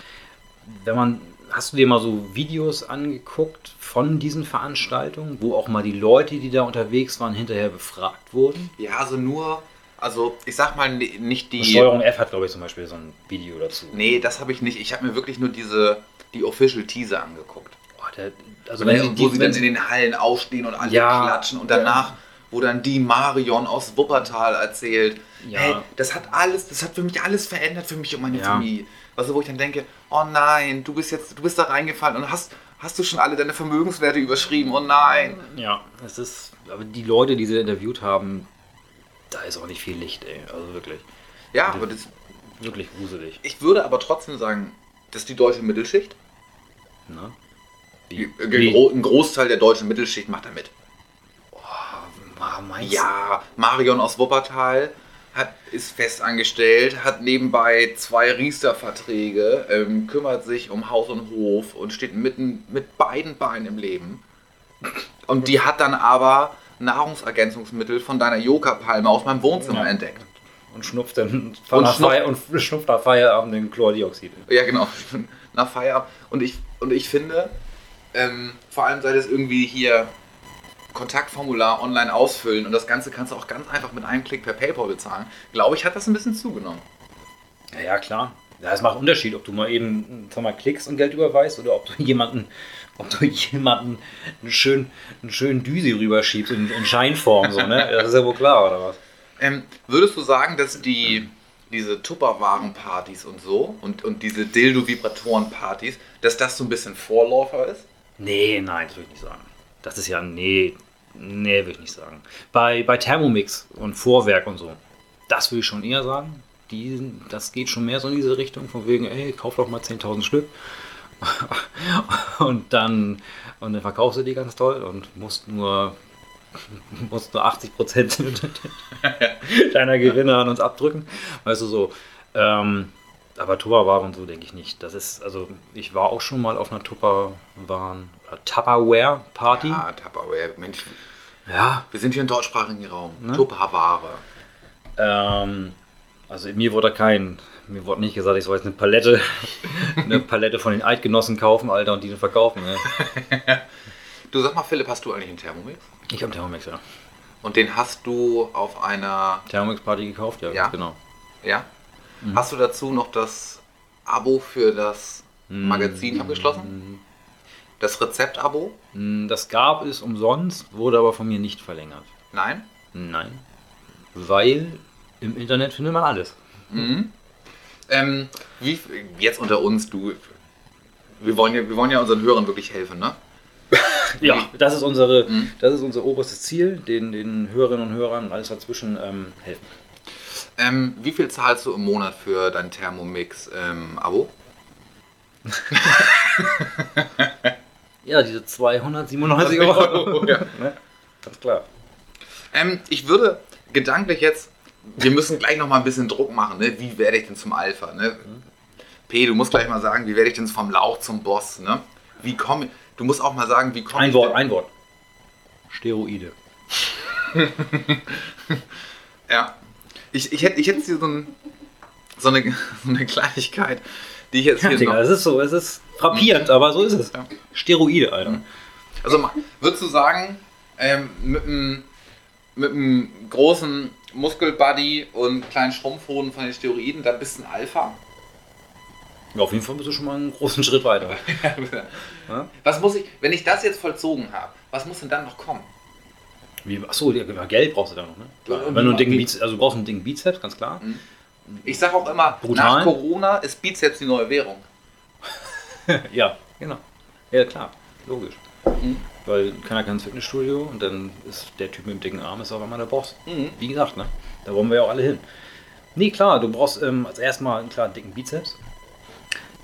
wenn man, hast du dir mal so Videos angeguckt von diesen Veranstaltungen, wo auch mal die Leute, die da unterwegs waren, hinterher befragt wurden?
Ja, also nur, also ich sag mal ni- nicht die.
Steuerung F hat, glaube ich, zum Beispiel so ein Video dazu.
Nee, das habe ich nicht. Ich habe mir wirklich nur diese, die Official Teaser angeguckt.
Boah, der, also
Wenn
wenn
die, wo sie
wenn
dann in den Hallen aufstehen und alle
Ja.
klatschen und danach, wo dann die Marion aus Wuppertal erzählt,
Ja.
hey, das hat alles, das hat für mich alles verändert für mich und meine
Ja.
Familie. Also wo ich dann denke, oh nein, du bist jetzt, du bist da reingefallen und hast, hast du schon alle deine Vermögenswerte überschrieben, oh nein.
Ja, es ist, aber die Leute, die sie interviewt haben, da ist auch nicht viel Licht, ey. Also wirklich,
Ja, aber das,
wirklich gruselig.
ich würde aber trotzdem sagen, dass die deutsche Mittelschicht,
Ne?
die,
Wie-
ein Gro- ein Großteil der deutschen Mittelschicht macht da mit.
Du?
Ja, Marion aus Wuppertal hat, ist fest angestellt, hat nebenbei zwei Riester-Verträge, ähm, kümmert sich um Haus und Hof und steht mitten mit beiden Beinen im Leben. Und die hat dann aber Nahrungsergänzungsmittel von deiner Joka-Palme aus meinem Wohnzimmer
Ja.
entdeckt.
Und schnupft dann Feier, und schnupft nach Feierabend den Chlordioxid.
Ja, genau. Nach Feierabend. Und ich, und ich finde, ähm, vor allem seit es irgendwie hier Kontaktformular online ausfüllen und das Ganze kannst du auch ganz einfach mit einem Klick per PayPal bezahlen, glaube ich, hat das ein bisschen zugenommen.
Ja, ja, klar. Ja, es macht einen Unterschied, ob du mal eben sag mal, klickst und Geld überweist oder ob du jemanden, ob du jemanden einen schönen, einen schönen Düsi rüberschiebst in, in Scheinform, so, ne? Das ist ja wohl klar, oder was?
Ähm, würdest du sagen, dass die diese Tupperwaren-Partys und so und, und diese Dildo-Vibratoren-Partys, dass das so ein bisschen Vorläufer ist?
Nee, nein, das würde ich nicht sagen. Das ist ja, nee, nee, würde ich nicht sagen. Bei, bei Thermomix und Vorwerk und so, das würde ich schon eher sagen. Die, das geht schon mehr so in diese Richtung, von wegen, ey, kauf doch mal 10.000 Stück. Und dann, und dann verkaufst du die ganz toll und musst nur, musst nur 80 Prozent deiner Gewinne an uns abdrücken. Weißt du so. Ähm, aber Tupperware und so denke ich nicht. Das ist, also ich war auch schon mal auf einer Tupperwaren, oder Tupperware-Party.
Ah, Tupperware, Mensch,
Ja.
wir sind hier im deutschsprachigen Raum.
Ne?
Tupperware.
Ähm, also mir wurde kein, mir wurde nicht gesagt, ich soll jetzt eine Palette, eine Palette von den Eidgenossen kaufen, Alter, und die dann verkaufen. Ne?
Du sag mal, Philipp, hast du eigentlich einen Thermomix?
Ich habe Thermomix, ja.
Und den hast du auf einer,
Thermomix-Party gekauft, ja,
Ja?
genau.
ja? Hast du dazu noch das Abo für das Magazin abgeschlossen? Das Rezept-Abo?
Mm, Das gab es umsonst, wurde aber von mir nicht verlängert.
Nein?
Nein. Weil im Internet findet man alles.
Ähm, wie, jetzt unter uns, du, wir wollen, ja, wir wollen ja unseren Hörern wirklich helfen, ne?
Ja, das ist, unsere,
Mhm.
das ist unser oberstes Ziel, den, den Hörerinnen und Hörern und alles dazwischen ähm, helfen.
Ähm, wie viel zahlst du im Monat für dein Thermomix-Abo?
Ja, diese 297 Euro.
ja.
ne? Ganz klar.
ähm, ich würde gedanklich jetzt, wir müssen gleich noch mal ein bisschen Druck machen, ne? Wie werde ich denn zum Alpha, ne? P, du musst gleich mal sagen, wie werde ich denn vom Lauch zum Boss, ne? Wie komme du musst auch mal sagen, wie komme
Ein
ich
Wort,
denn-
ein Wort. Steroide.
Ja. Ich, ich hätte ich hätte hier so, ein, so, eine, so eine Kleinigkeit, die ich jetzt
Ja,
hier
Digga,
noch,
es ist so, es ist frappierend, aber so ist es.
Ja.
Steroide, Alter.
Also ma- würdest du sagen, ähm, mit einem mit einem großen Muskelbuddy und kleinen Schrumpfhoden von den Steroiden, da bist du ein Alpha?
Ja, auf jeden Fall bist du schon mal einen großen Schritt weiter. Ja?
Was muss ich, wenn ich das jetzt vollzogen habe, was muss denn dann noch kommen?
Wie, achso, ja, Geld brauchst du da noch, ne? Klar.
Und
Wenn du einen
wie-
dicken Bizeps, also du brauchst einen dicken Bizeps, ganz klar.
Ich sage auch immer,
Brutal.
nach Corona ist Bizeps die neue Währung.
Ja, genau. Ja, klar, logisch.
Mhm.
Weil keiner kann ins Fitnessstudio und dann ist der Typ mit dem dicken Arm ist auf einmal der Boss.
Mhm.
Wie gesagt, ne? Da wollen wir ja auch alle hin. Nee, klar, du brauchst ähm, als erstmal einen klaren dicken Bizeps.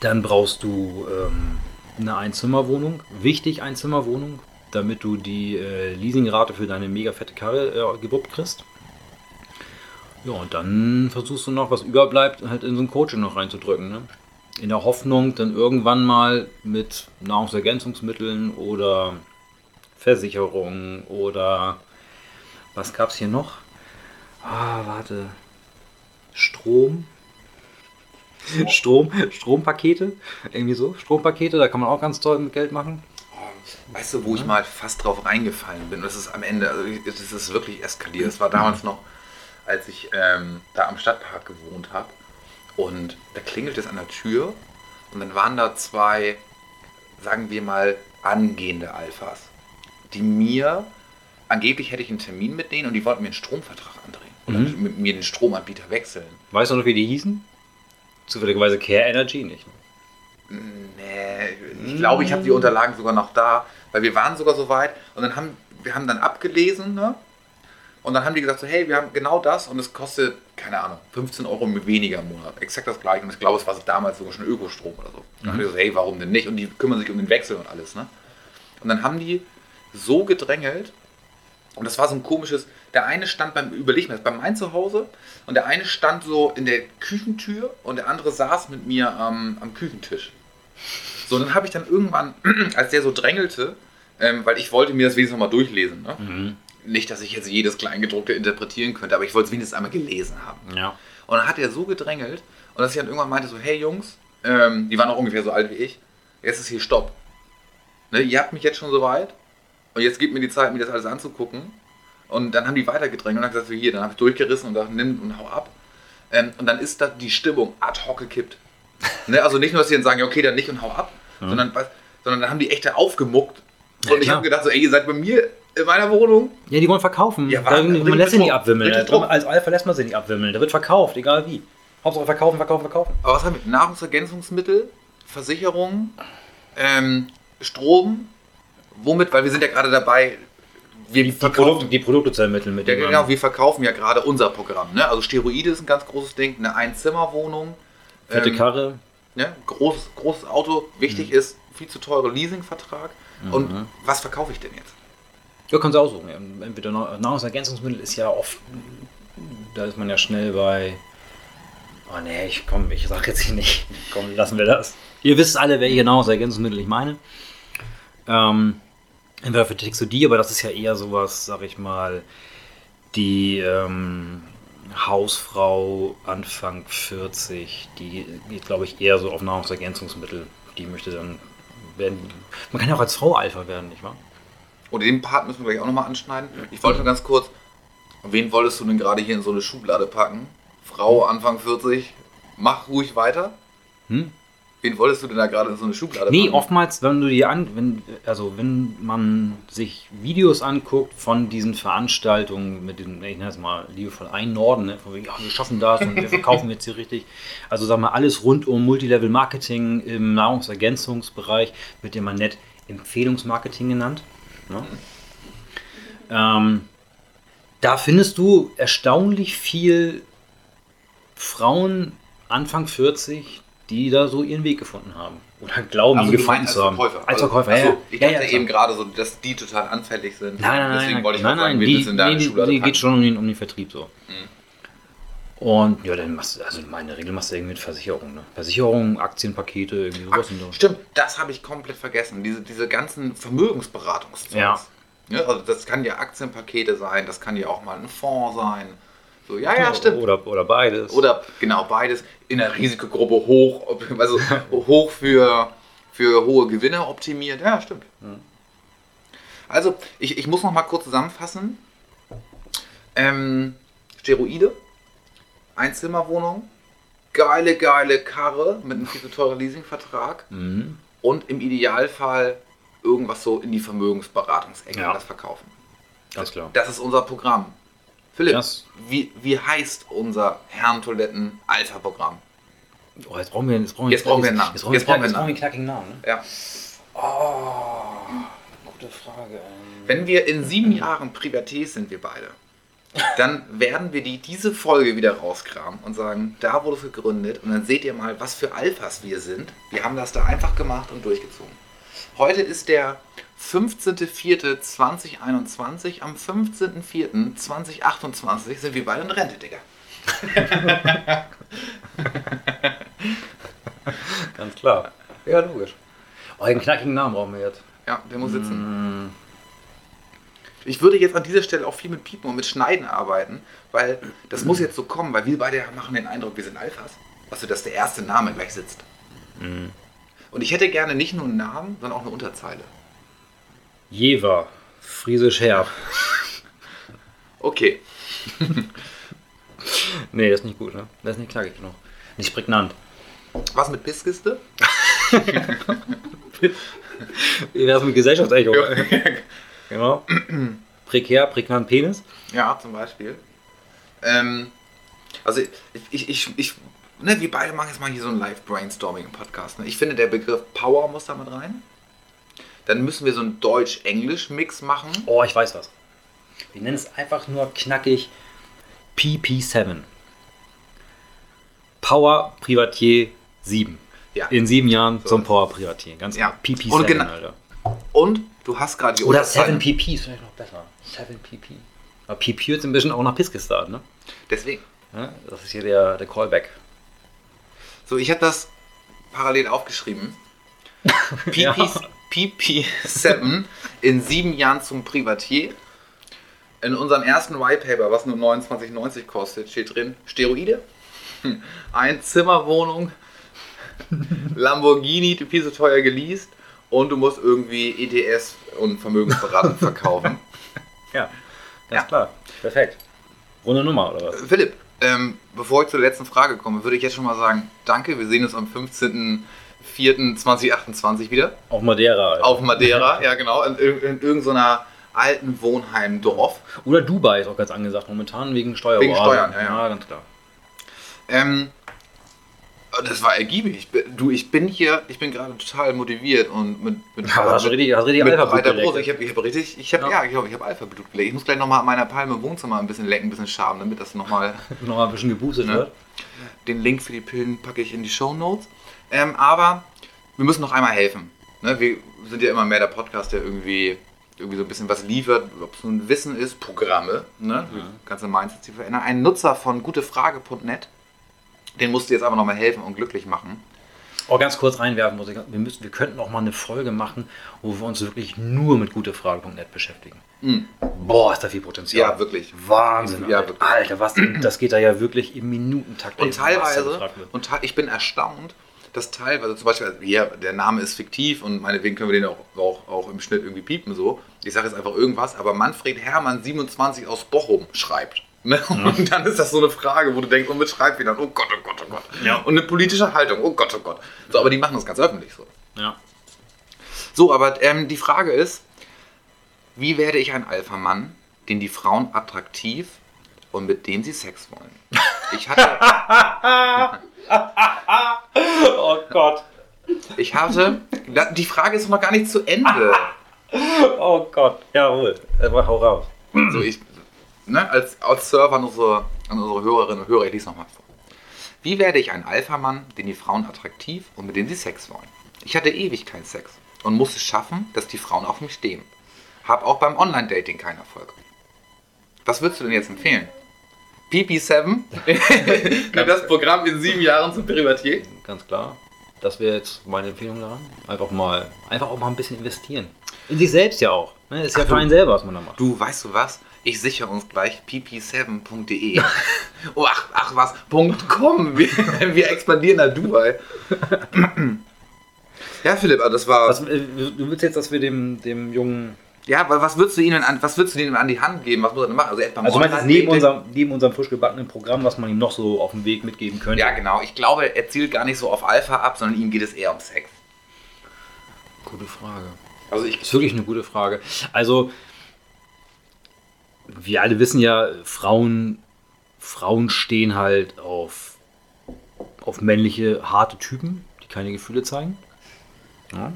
Dann brauchst du ähm, eine Einzimmerwohnung. Wichtig, Einzimmerwohnung, damit du die äh, Leasingrate für deine mega fette Karre äh, gewuppt kriegst. Ja, und dann versuchst du noch, was überbleibt, halt in so ein Coaching noch reinzudrücken. Ne? in der Hoffnung, dann irgendwann mal mit Nahrungsergänzungsmitteln oder Versicherungen oder was gab es hier noch? Ah, warte. Strom. Strom, Strompakete, irgendwie so, Strompakete, da kann man auch ganz toll mit Geld machen.
Weißt du, wo ich mal fast drauf reingefallen bin? Das ist am Ende, also das ist wirklich eskaliert. Das war damals noch, als ich ähm, da am Stadtpark gewohnt habe. Und da klingelt es an der Tür und dann waren da zwei, sagen wir mal, angehende Alphas, die mir, angeblich hätte ich einen Termin mit denen und die wollten mir einen Stromvertrag andrehen. Oder
Mhm.
mit mir den Stromanbieter wechseln.
Weißt du noch, wie die hießen? Zufälligerweise Care Energy nicht.
Nee, ich glaube, ich habe die Unterlagen sogar noch da, weil wir waren sogar so weit und dann haben wir haben dann abgelesen, ne? Und dann haben die gesagt so, hey, wir haben genau das und es kostet, keine Ahnung, 15 Euro weniger im Monat. Exakt das gleiche. Und ich glaube, es war damals sogar schon Ökostrom oder so. Dann haben die gesagt, hey, warum denn nicht? Und die kümmern sich um den Wechsel und alles, ne? Und dann haben die so gedrängelt, und das war so ein komisches, der eine stand beim, überleg mir das, bei meinem Zuhause und der eine stand so in der Küchentür und der andere saß mit mir am am Küchentisch. So, dann habe ich dann irgendwann, als der so drängelte, ähm, weil ich wollte mir das wenigstens nochmal durchlesen. Ne?
Mhm.
Nicht, dass ich jetzt jedes Kleingedruckte interpretieren könnte, aber ich wollte es wenigstens einmal gelesen haben.
Ja.
Und dann hat er so gedrängelt und dass ich dann irgendwann meinte so, hey Jungs, ähm, die waren auch ungefähr so alt wie ich, jetzt ist hier Stopp. Ne, ihr habt mich jetzt schon so weit und jetzt gebt mir die Zeit, mir das alles anzugucken. Und dann haben die weitergedrängt und dann gesagt so, hier, dann habe ich durchgerissen und gesagt, nimm und hau ab. Ähm, und dann ist da die Stimmung ad hoc gekippt. Ne, also nicht nur, dass sie dann sagen, ja, okay, dann nicht und hau ab, sondern, was- sondern dann haben die echt da aufgemuckt.
Ja,
und ich habe gedacht so, ey, ihr seid bei mir in meiner Wohnung.
Ja, die wollen verkaufen.
Ja,
da,
warte,
man lässt sie nicht abwimmeln. Als Alpha lässt man sie nicht abwimmeln. Da wird verkauft, egal wie. Hauptsache verkaufen, verkaufen, verkaufen.
Aber was haben wir? Nahrungsergänzungsmittel, Versicherungen, ähm, Strom. Womit? Weil wir sind ja gerade dabei, wir
Die,
verkaufen-
Produkte, die Produkte zu ermitteln, mit
Ja, genau, wir verkaufen ja gerade unser Programm. Ne? Also Steroide ist ein ganz großes Ding, eine Einzimmerwohnung,
fette
ähm,
Karre.
ne? großes, großes Auto. Wichtig ist, viel zu teure Leasingvertrag. Und was verkaufe ich denn jetzt?
Ja, kannst du aussuchen. Entweder Nahr- Nahrungsergänzungsmittel ist ja oft, da ist man ja schnell bei, oh nee, ich komm, ich sag jetzt hier nicht, komm, lassen wir das. Ihr wisst alle, welche Nahrungsergänzungsmittel ich meine. Ähm, entweder für Texodie, aber das ist ja eher sowas, sag ich mal, die ähm, Hausfrau Anfang 40, die geht, glaube ich, eher so auf Nahrungsergänzungsmittel. Die möchte dann werden. Man kann ja auch als Frau Alpha werden, nicht wahr?
Oder den Part müssen wir gleich auch nochmal anschneiden. Ich wollte nur ganz kurz, wen wolltest du denn gerade hier in so eine Schublade packen? Frau Anfang 40, mach ruhig weiter.
Hm?
Wen wolltest du denn da gerade in so eine Schublade
Nee,
packen?
oftmals, wenn du dir an, wenn, also wenn man sich Videos anguckt von diesen Veranstaltungen mit diesem, ich nenne es mal liebevoll ein Norden, ne, von wegen, ja, wir schaffen das und wir verkaufen jetzt hier richtig. Also sag mal, alles rund um Multilevel Marketing im Nahrungsergänzungsbereich wird immer nett Empfehlungsmarketing genannt. Ne? Ähm, da findest du erstaunlich viel Frauen Anfang 40, die da so ihren Weg gefunden haben. Oder glauben,
Also
ihn gefunden zu haben.
Verkäufer.
Als
Also,
Verkäufer,
achso,
ja.
Ich
ja,
dachte
ja,
eben
klar.
gerade so, dass die total anfällig sind.
Nein, nein,
Deswegen
nein,
wollte ich
nein,
sagen,
nein,
wen
die,
denn da in
nee,
die
die, geht schon um den, um den Vertrieb so. Und ja, dann machst du, also in der Regel machst du irgendwie mit Versicherungen. Ne? Versicherungen, Aktienpakete, irgendwie sowas. in der-
Stimmt, das habe ich komplett vergessen. Diese, diese ganzen Vermögensberatungszeugs.
Ja.
Ja, also das kann ja Aktienpakete sein, das kann ja auch mal ein Fonds sein. So, ja, ja, stimmt.
Oder, oder beides.
Oder genau beides in der Risikogruppe hoch, also hoch für, für hohe Gewinne optimiert. Ja, stimmt. Also, ich, ich muss noch mal kurz zusammenfassen. Ähm, Steroide, Einzimmerwohnung, geile, geile Karre mit einem viel zu teuren Leasingvertrag
Mhm.
und im Idealfall irgendwas so in die Vermögensberatungsecke
Ja.
das verkaufen.
Ganz klar.
Das ist unser Programm. Philipp,
Das-
wie, wie heißt unser Herrentoiletten Alpha-Programm?
Oh, jetzt brauchen wir, jetzt brauchen wir,
Jetzt brauchen wir einen Namen.
Jetzt brauchen wir,
Jetzt brauchen wir
jetzt
einen
brauchen wir einen knackigen Namen. Ne?
Ja.
Oh, gute Frage. ähm.
Wenn wir in sieben Jahren Privatiers sind, wir beide, dann werden wir die, diese Folge wieder rauskramen und sagen, da wurde es gegründet und dann seht ihr mal, was für Alphas wir sind. Wir haben das da einfach gemacht und durchgezogen. Heute ist der 15.04.2021. Am 15.04.2028 sind wir beide in Rente, Digga.
Ganz klar. Ja, logisch. Oh, einen knackigen Namen brauchen wir jetzt.
Ja, der muss sitzen. Ich würde jetzt an dieser Stelle auch viel mit Piepen und mit Schneiden arbeiten, weil das muss jetzt so kommen, weil wir beide machen den Eindruck, wir sind Alphas. Also, dass der erste Name gleich sitzt. Und ich hätte gerne nicht nur einen Namen, sondern auch eine Unterzeile.
Jever. Friesisch herb.
Okay.
Nee, das ist nicht gut, ne? Das ist nicht knackig genug. Nicht prägnant.
Was mit Bisskiste?
Wie wär's mit Gesellschaftsecho? Genau. Prekär, prägnant Penis.
Ja, zum Beispiel. Ähm, also ich, ich, ich, ich ne, wir beide machen jetzt mal hier so ein Live-Brainstorming im Podcast. Ne? Ich finde, der Begriff Power muss da mit rein. Dann müssen wir so einen Deutsch-Englisch-Mix machen.
Oh, ich weiß was. Wir nennen es einfach nur knackig PP7. Power Privatier 7.
Ja.
In sieben Jahren
So
zum Power Privatier. Ganz
Ja.
genau. PP7,
Und genau-
Alter.
Und du hast gerade die
Oder
Unterzeile.
7PP ist vielleicht noch besser. 7PP. Aber PP ist ein bisschen auch nach Pissgestart, ne?
Deswegen.
Ja, das ist hier der, der Callback.
So, ich habe das parallel aufgeschrieben. PP,
Ja.
PP7 in sieben Jahren zum Privatier. In unserem ersten White Paper, was nur 29,90 kostet, steht drin: Steroide, ein Zimmerwohnung, Lamborghini, du viel so teuer geleast und du musst irgendwie ETS und Vermögensberatung verkaufen.
Ja, ganz
Ja.
klar. Perfekt. Runde Nummer, oder was?
Philipp, ähm, bevor ich zur letzten Frage komme, würde ich jetzt schon mal sagen: Danke, wir sehen uns am 15.04.2028 wieder.
Auf Madeira. Alter.
Auf Madeira, ja genau, in, in, in irgendeiner alten Wohnheimdorf.
Oder Dubai ist auch ganz angesagt momentan wegen Steuer.
Wegen Steuern, ja, ja.
ja. ganz klar.
Ähm, das war ergiebig. Ich bin- Du, ich bin hier, ich bin gerade total motiviert und mit, mit,
Ja, hast du richtig, hast richtig
mit breiter. Brust. Ich habe ich hab richtig, ich habe, ja,
Ja.
ich glaube, ich habe Alpha-Blut gelegt. Ich muss gleich nochmal an meiner Palme im Wohnzimmer ein bisschen lecken, ein bisschen schaben, damit das nochmal,
Nochmal ein bisschen geboostet
Ne?
wird.
den Link für die Pillen packe ich in die Show Notes. Ähm, aber wir müssen noch einmal helfen. Ne? Wir sind ja immer mehr der Podcast, der irgendwie, irgendwie so ein bisschen was liefert, ob es nun Wissen ist, Programme, ne? das ganze Mindset zu verändern. Ein Nutzer von gutefrage.net, den musst du jetzt aber nochmal helfen und glücklich machen.
Oh, ganz kurz reinwerfen muss ich. Wir, müssen, wir könnten auch mal eine Folge machen, wo wir uns wirklich nur mit gutefrage.net beschäftigen. Boah, ist da viel Potenzial.
Ja, wirklich.
Wahnsinn.
Ja,
Alter.
wirklich.
Alter, was, das geht da ja wirklich im Minutentakt.
Und teilweise, und ich bin erstaunt, dass teilweise, zum Beispiel, also hier, der Name ist fiktiv und meinetwegen können wir den auch, auch, auch im Schnitt irgendwie piepen, so. Ich sage jetzt einfach irgendwas, aber Manfred Hermann 27 aus Bochum schreibt. Ne? Und dann ist das so eine Frage, wo du denkst, und mit schreibt wieder, oh Gott, oh Gott, oh Gott.
Ja.
Und eine politische Haltung, oh Gott, oh Gott. So, aber die machen das ganz öffentlich so.
Ja.
So, aber ähm, die Frage ist, wie werde ich ein Alpha-Mann, den die Frauen attraktiv und mit dem sie Sex wollen? Ich hatte,
Oh Gott.
ich hatte, die Frage ist noch gar nicht zu Ende.
Oh Gott. Jawohl. Aber hau raus.
So, ich, ne, als, als Server an unsere, an unsere Hörerinnen und Hörer, ich lese nochmal vor. Wie werde ich ein Alpha-Mann, den die Frauen attraktiv und mit dem sie Sex wollen? Ich hatte ewig keinen Sex und musste schaffen, dass die Frauen auf mich stehen. Hab auch beim Online-Dating keinen Erfolg. Was würdest du denn jetzt empfehlen? PP7? Wie das Programm in sieben Jahren zum Privatier?
Ganz klar. Das wäre jetzt meine Empfehlung daran. Einfach mal, einfach auch mal ein bisschen investieren. In sich selbst ja auch. Ne? Ist ja
Ach,
für
du-
einen selber, was man da macht.
Du, weißt du was? Ich sichere uns gleich pp7.de. oh, ach, ach was, .com. Wir, wir expandieren nach Dubai. ja, Philipp, also das war...
Was, äh, du willst jetzt, dass wir dem, dem Jungen.
Ja, aber was würdest du ihnen an, was würdest du ihnen an die Hand geben? Was muss er denn machen? Also, etwa
Also, du meinst jetzt neben unserem, neben unserem frisch gebackenen Programm, was man ihm noch so auf dem Weg mitgeben könnte?
Ja, genau. Ich glaube, er zielt gar nicht so auf Alpha ab, sondern ihm geht es eher um Sex.
Gute Frage.
Also ich...
Ist wirklich eine gute Frage. Also, wir alle wissen ja, Frauen, Frauen stehen halt auf, auf männliche, harte Typen, die keine Gefühle zeigen. Ja.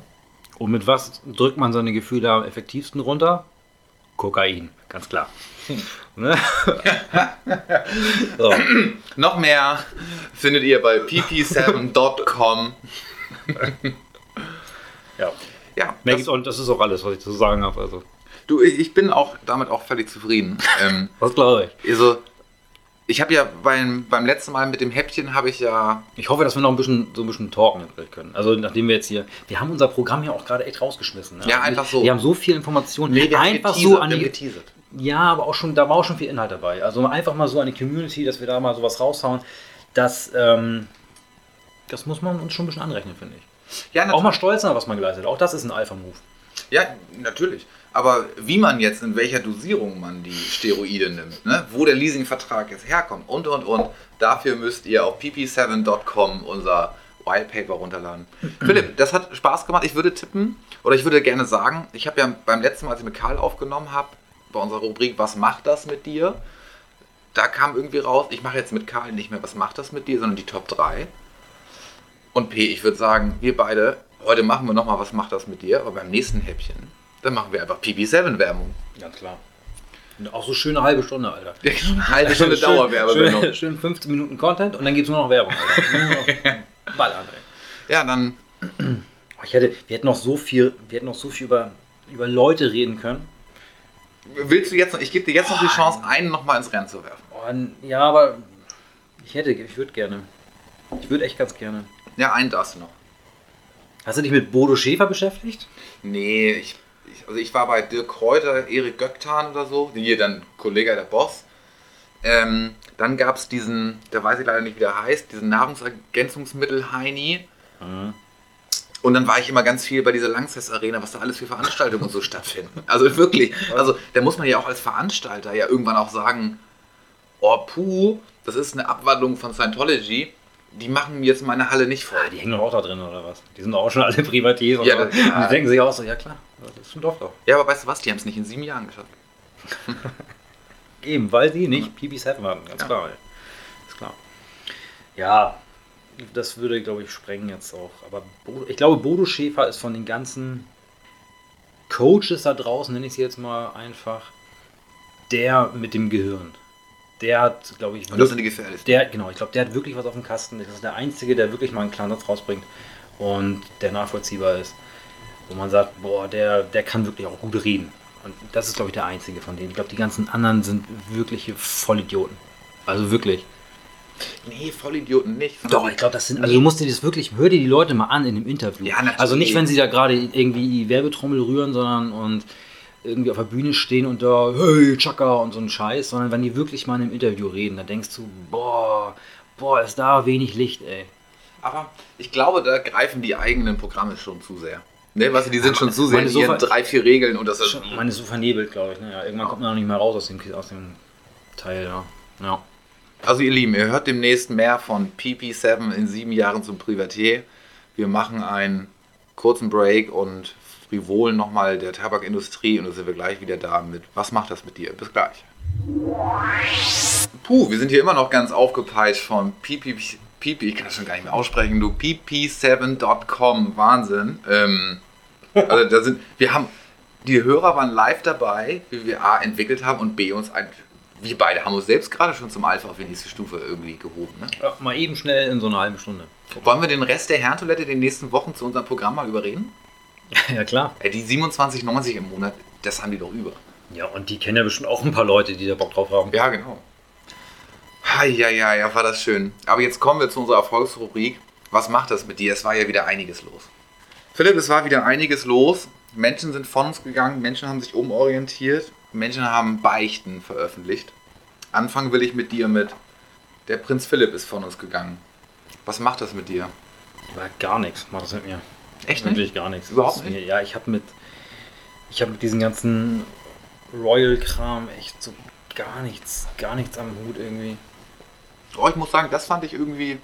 Und mit was drückt man seine Gefühle am effektivsten runter? Kokain, ganz klar. Ne? so.
Noch mehr findet ihr bei pp7.com.
ja.
Ja, das,
auch, das ist auch alles, was ich zu sagen habe. Also,
du, ich bin auch damit auch völlig zufrieden. ähm,
was glaube ich.
Also, Ich habe ja beim, beim letzten Mal mit dem Häppchen habe ich ja.
Ich hoffe, dass wir noch ein bisschen so ein bisschen talken können. Also nachdem wir jetzt hier. Wir haben unser Programm ja auch gerade echt rausgeschmissen. Ne?
Ja, einfach so.
Wir haben so viel Informationen.
wir haben
einfach
geteasert,
so an
wir haben
die.
geteasert.
Ja, aber auch schon, da war auch schon viel Inhalt dabei. Also einfach mal so an die Community, dass wir da mal sowas raushauen. Das, ähm, das muss man uns schon ein bisschen anrechnen, finde ich.
Ja,
Auch
natürlich.
mal stolz sein, was man geleistet hat. Auch das ist ein Alpha-Move.
Ja, natürlich. Aber wie man jetzt, in welcher Dosierung man die Steroide nimmt, ne? wo der Leasingvertrag jetzt herkommt und und und, dafür müsst ihr auf pp7.com unser Wildpaper runterladen. Philipp, das hat Spaß gemacht. Ich würde tippen, oder ich würde gerne sagen, ich habe ja beim letzten Mal, als ich mit Karl aufgenommen habe, bei unserer Rubrik Was macht das mit dir? Da kam irgendwie raus, ich mache jetzt mit Karl nicht mehr Was macht das mit dir, sondern die Top 3. Und P, ich würde sagen, wir beide, heute machen wir nochmal Was macht das mit dir, aber beim nächsten Häppchen, dann machen wir einfach PP7-Werbung.
Ganz klar. Und auch so schöne halbe Stunde, Alter.
Eine halbe Stunde
Schön-
Dauerwerbesendung.
Schön, schön 15 Minuten Content und dann gibt es nur noch Werbung. Ballern, ey.
Ja, dann,
Ich hätte, wir hätten noch so viel, wir hätten noch so viel über, über Leute reden können.
willst du jetzt noch, ich gebe dir jetzt noch die Chance, einen nochmal ins Rennen zu werfen.
Oh, ja, aber ich hätte, ich würde gerne. Ich würde echt ganz gerne.
Ja, einen darfst du noch.
Hast du dich mit Bodo Schäfer beschäftigt?
Nee, ich, also ich war bei Dirk Kräuter, Erik Göktan oder so, hier dann Kollege der Boss. Ähm, dann gab es diesen, der weiß ich leider nicht, wie der heißt, diesen Nahrungsergänzungsmittel Heini. Und dann war ich immer ganz viel bei dieser Langsess Arena, was da alles für Veranstaltungen und so stattfinden. Also wirklich, also da muss man ja auch als Veranstalter ja irgendwann auch sagen, oh puh, das ist eine Abwandlung von Scientology, die machen mir jetzt meine Halle nicht voll.
Ah, die hängen doch auch da drin, oder was? Die sind doch auch schon alle Privatiers.
Ja, das- ja.
Die denken sich auch so, ja klar, das ist ein Dorf doch.
Ja, aber weißt du was, die haben es nicht in sieben Jahren geschafft.
Eben, weil die nicht PP7 waren, ganz
Ja.
klar. Ist klar. Ja, das würde, glaube ich, sprengen jetzt auch. Aber Bodo, ich glaube, Bodo Schäfer ist von den ganzen Coaches da draußen, nenne ich sie jetzt mal einfach, der mit dem Gehirn. Der hat, glaube ich,
Und das sind die gefährlichsten.
der, genau, ich glaube, der hat wirklich was auf dem Kasten. Das ist der Einzige, der wirklich mal einen klaren Satz rausbringt und der nachvollziehbar ist. Wo man sagt, boah, der, der kann wirklich auch gut reden. Und das ist, glaube ich, der Einzige von denen. Ich glaube, die ganzen anderen sind wirkliche Vollidioten. Also wirklich.
Nee, Vollidioten nicht.
Doch, ich glaube, das sind. Also du musst dir das wirklich, hör dir die Leute mal an in dem Interview.
Ja, natürlich.
Also nicht, wenn sie da gerade irgendwie die Werbetrommel rühren, sondern und irgendwie auf der Bühne stehen und da, hey, Chaka und so ein Scheiß, sondern wenn die wirklich mal in einem Interview reden, dann denkst du, boah, boah, ist da wenig Licht, ey.
Aber ich glaube, da greifen die eigenen Programme schon zu sehr. Ne, weißt du, die sind schon zu sehr
meine
in ihren drei, vier Regeln und das ist.
Schon- Man ist so vernebelt, glaube ich. Ne? Ja, irgendwann kommt man auch nicht mehr raus aus dem, aus dem Teil, ja. ja.
Also ihr Lieben, ihr hört demnächst mehr von PP7 in sieben Jahren zum Privatier. Wir machen einen kurzen Break und frivolen nochmal der Tabakindustrie und dann sind wir gleich wieder da mit Was macht das mit dir? Bis gleich. Puh, wir sind hier immer noch ganz aufgepeitscht von PP, PP ich kann das schon gar nicht mehr aussprechen, du pp7.com, Wahnsinn. Ähm, also da sind, wir haben, die Hörer waren live dabei, wie wir A entwickelt haben und B uns ein, wir beide haben uns selbst gerade schon zum Alpha auf die nächste Stufe irgendwie gehoben. Ne?
ja. Mal eben schnell in so einer halben Stunde.
Wollen wir den Rest der Herrentoilette in den nächsten Wochen zu unserem Programm mal überreden?
Ja, klar.
Ey, die 27,90 im Monat, das haben die doch über.
Ja, und die kennen ja bestimmt auch ein paar Leute, die da Bock drauf haben.
Ja, genau. Ja, ja, ja, war das schön. Aber jetzt kommen wir zu unserer Erfolgsrubrik. Was macht das mit dir? Es war ja wieder einiges los. Philipp, es war wieder einiges los. Menschen sind von uns gegangen, Menschen haben sich umorientiert, Menschen haben Beichten veröffentlicht. Anfangen will ich mit dir mit. Der Prinz Philipp ist von uns gegangen. Was macht das mit dir?
Aber gar nichts macht das mit mir.
Echt nicht?
Wirklich gar nichts.
Überhaupt
Mir, ja, ich habe mit, ich habe mit diesem ganzen Royal-Kram echt so gar nichts, gar nichts am Hut irgendwie.
Oh, ich muss sagen, das fand ich irgendwie.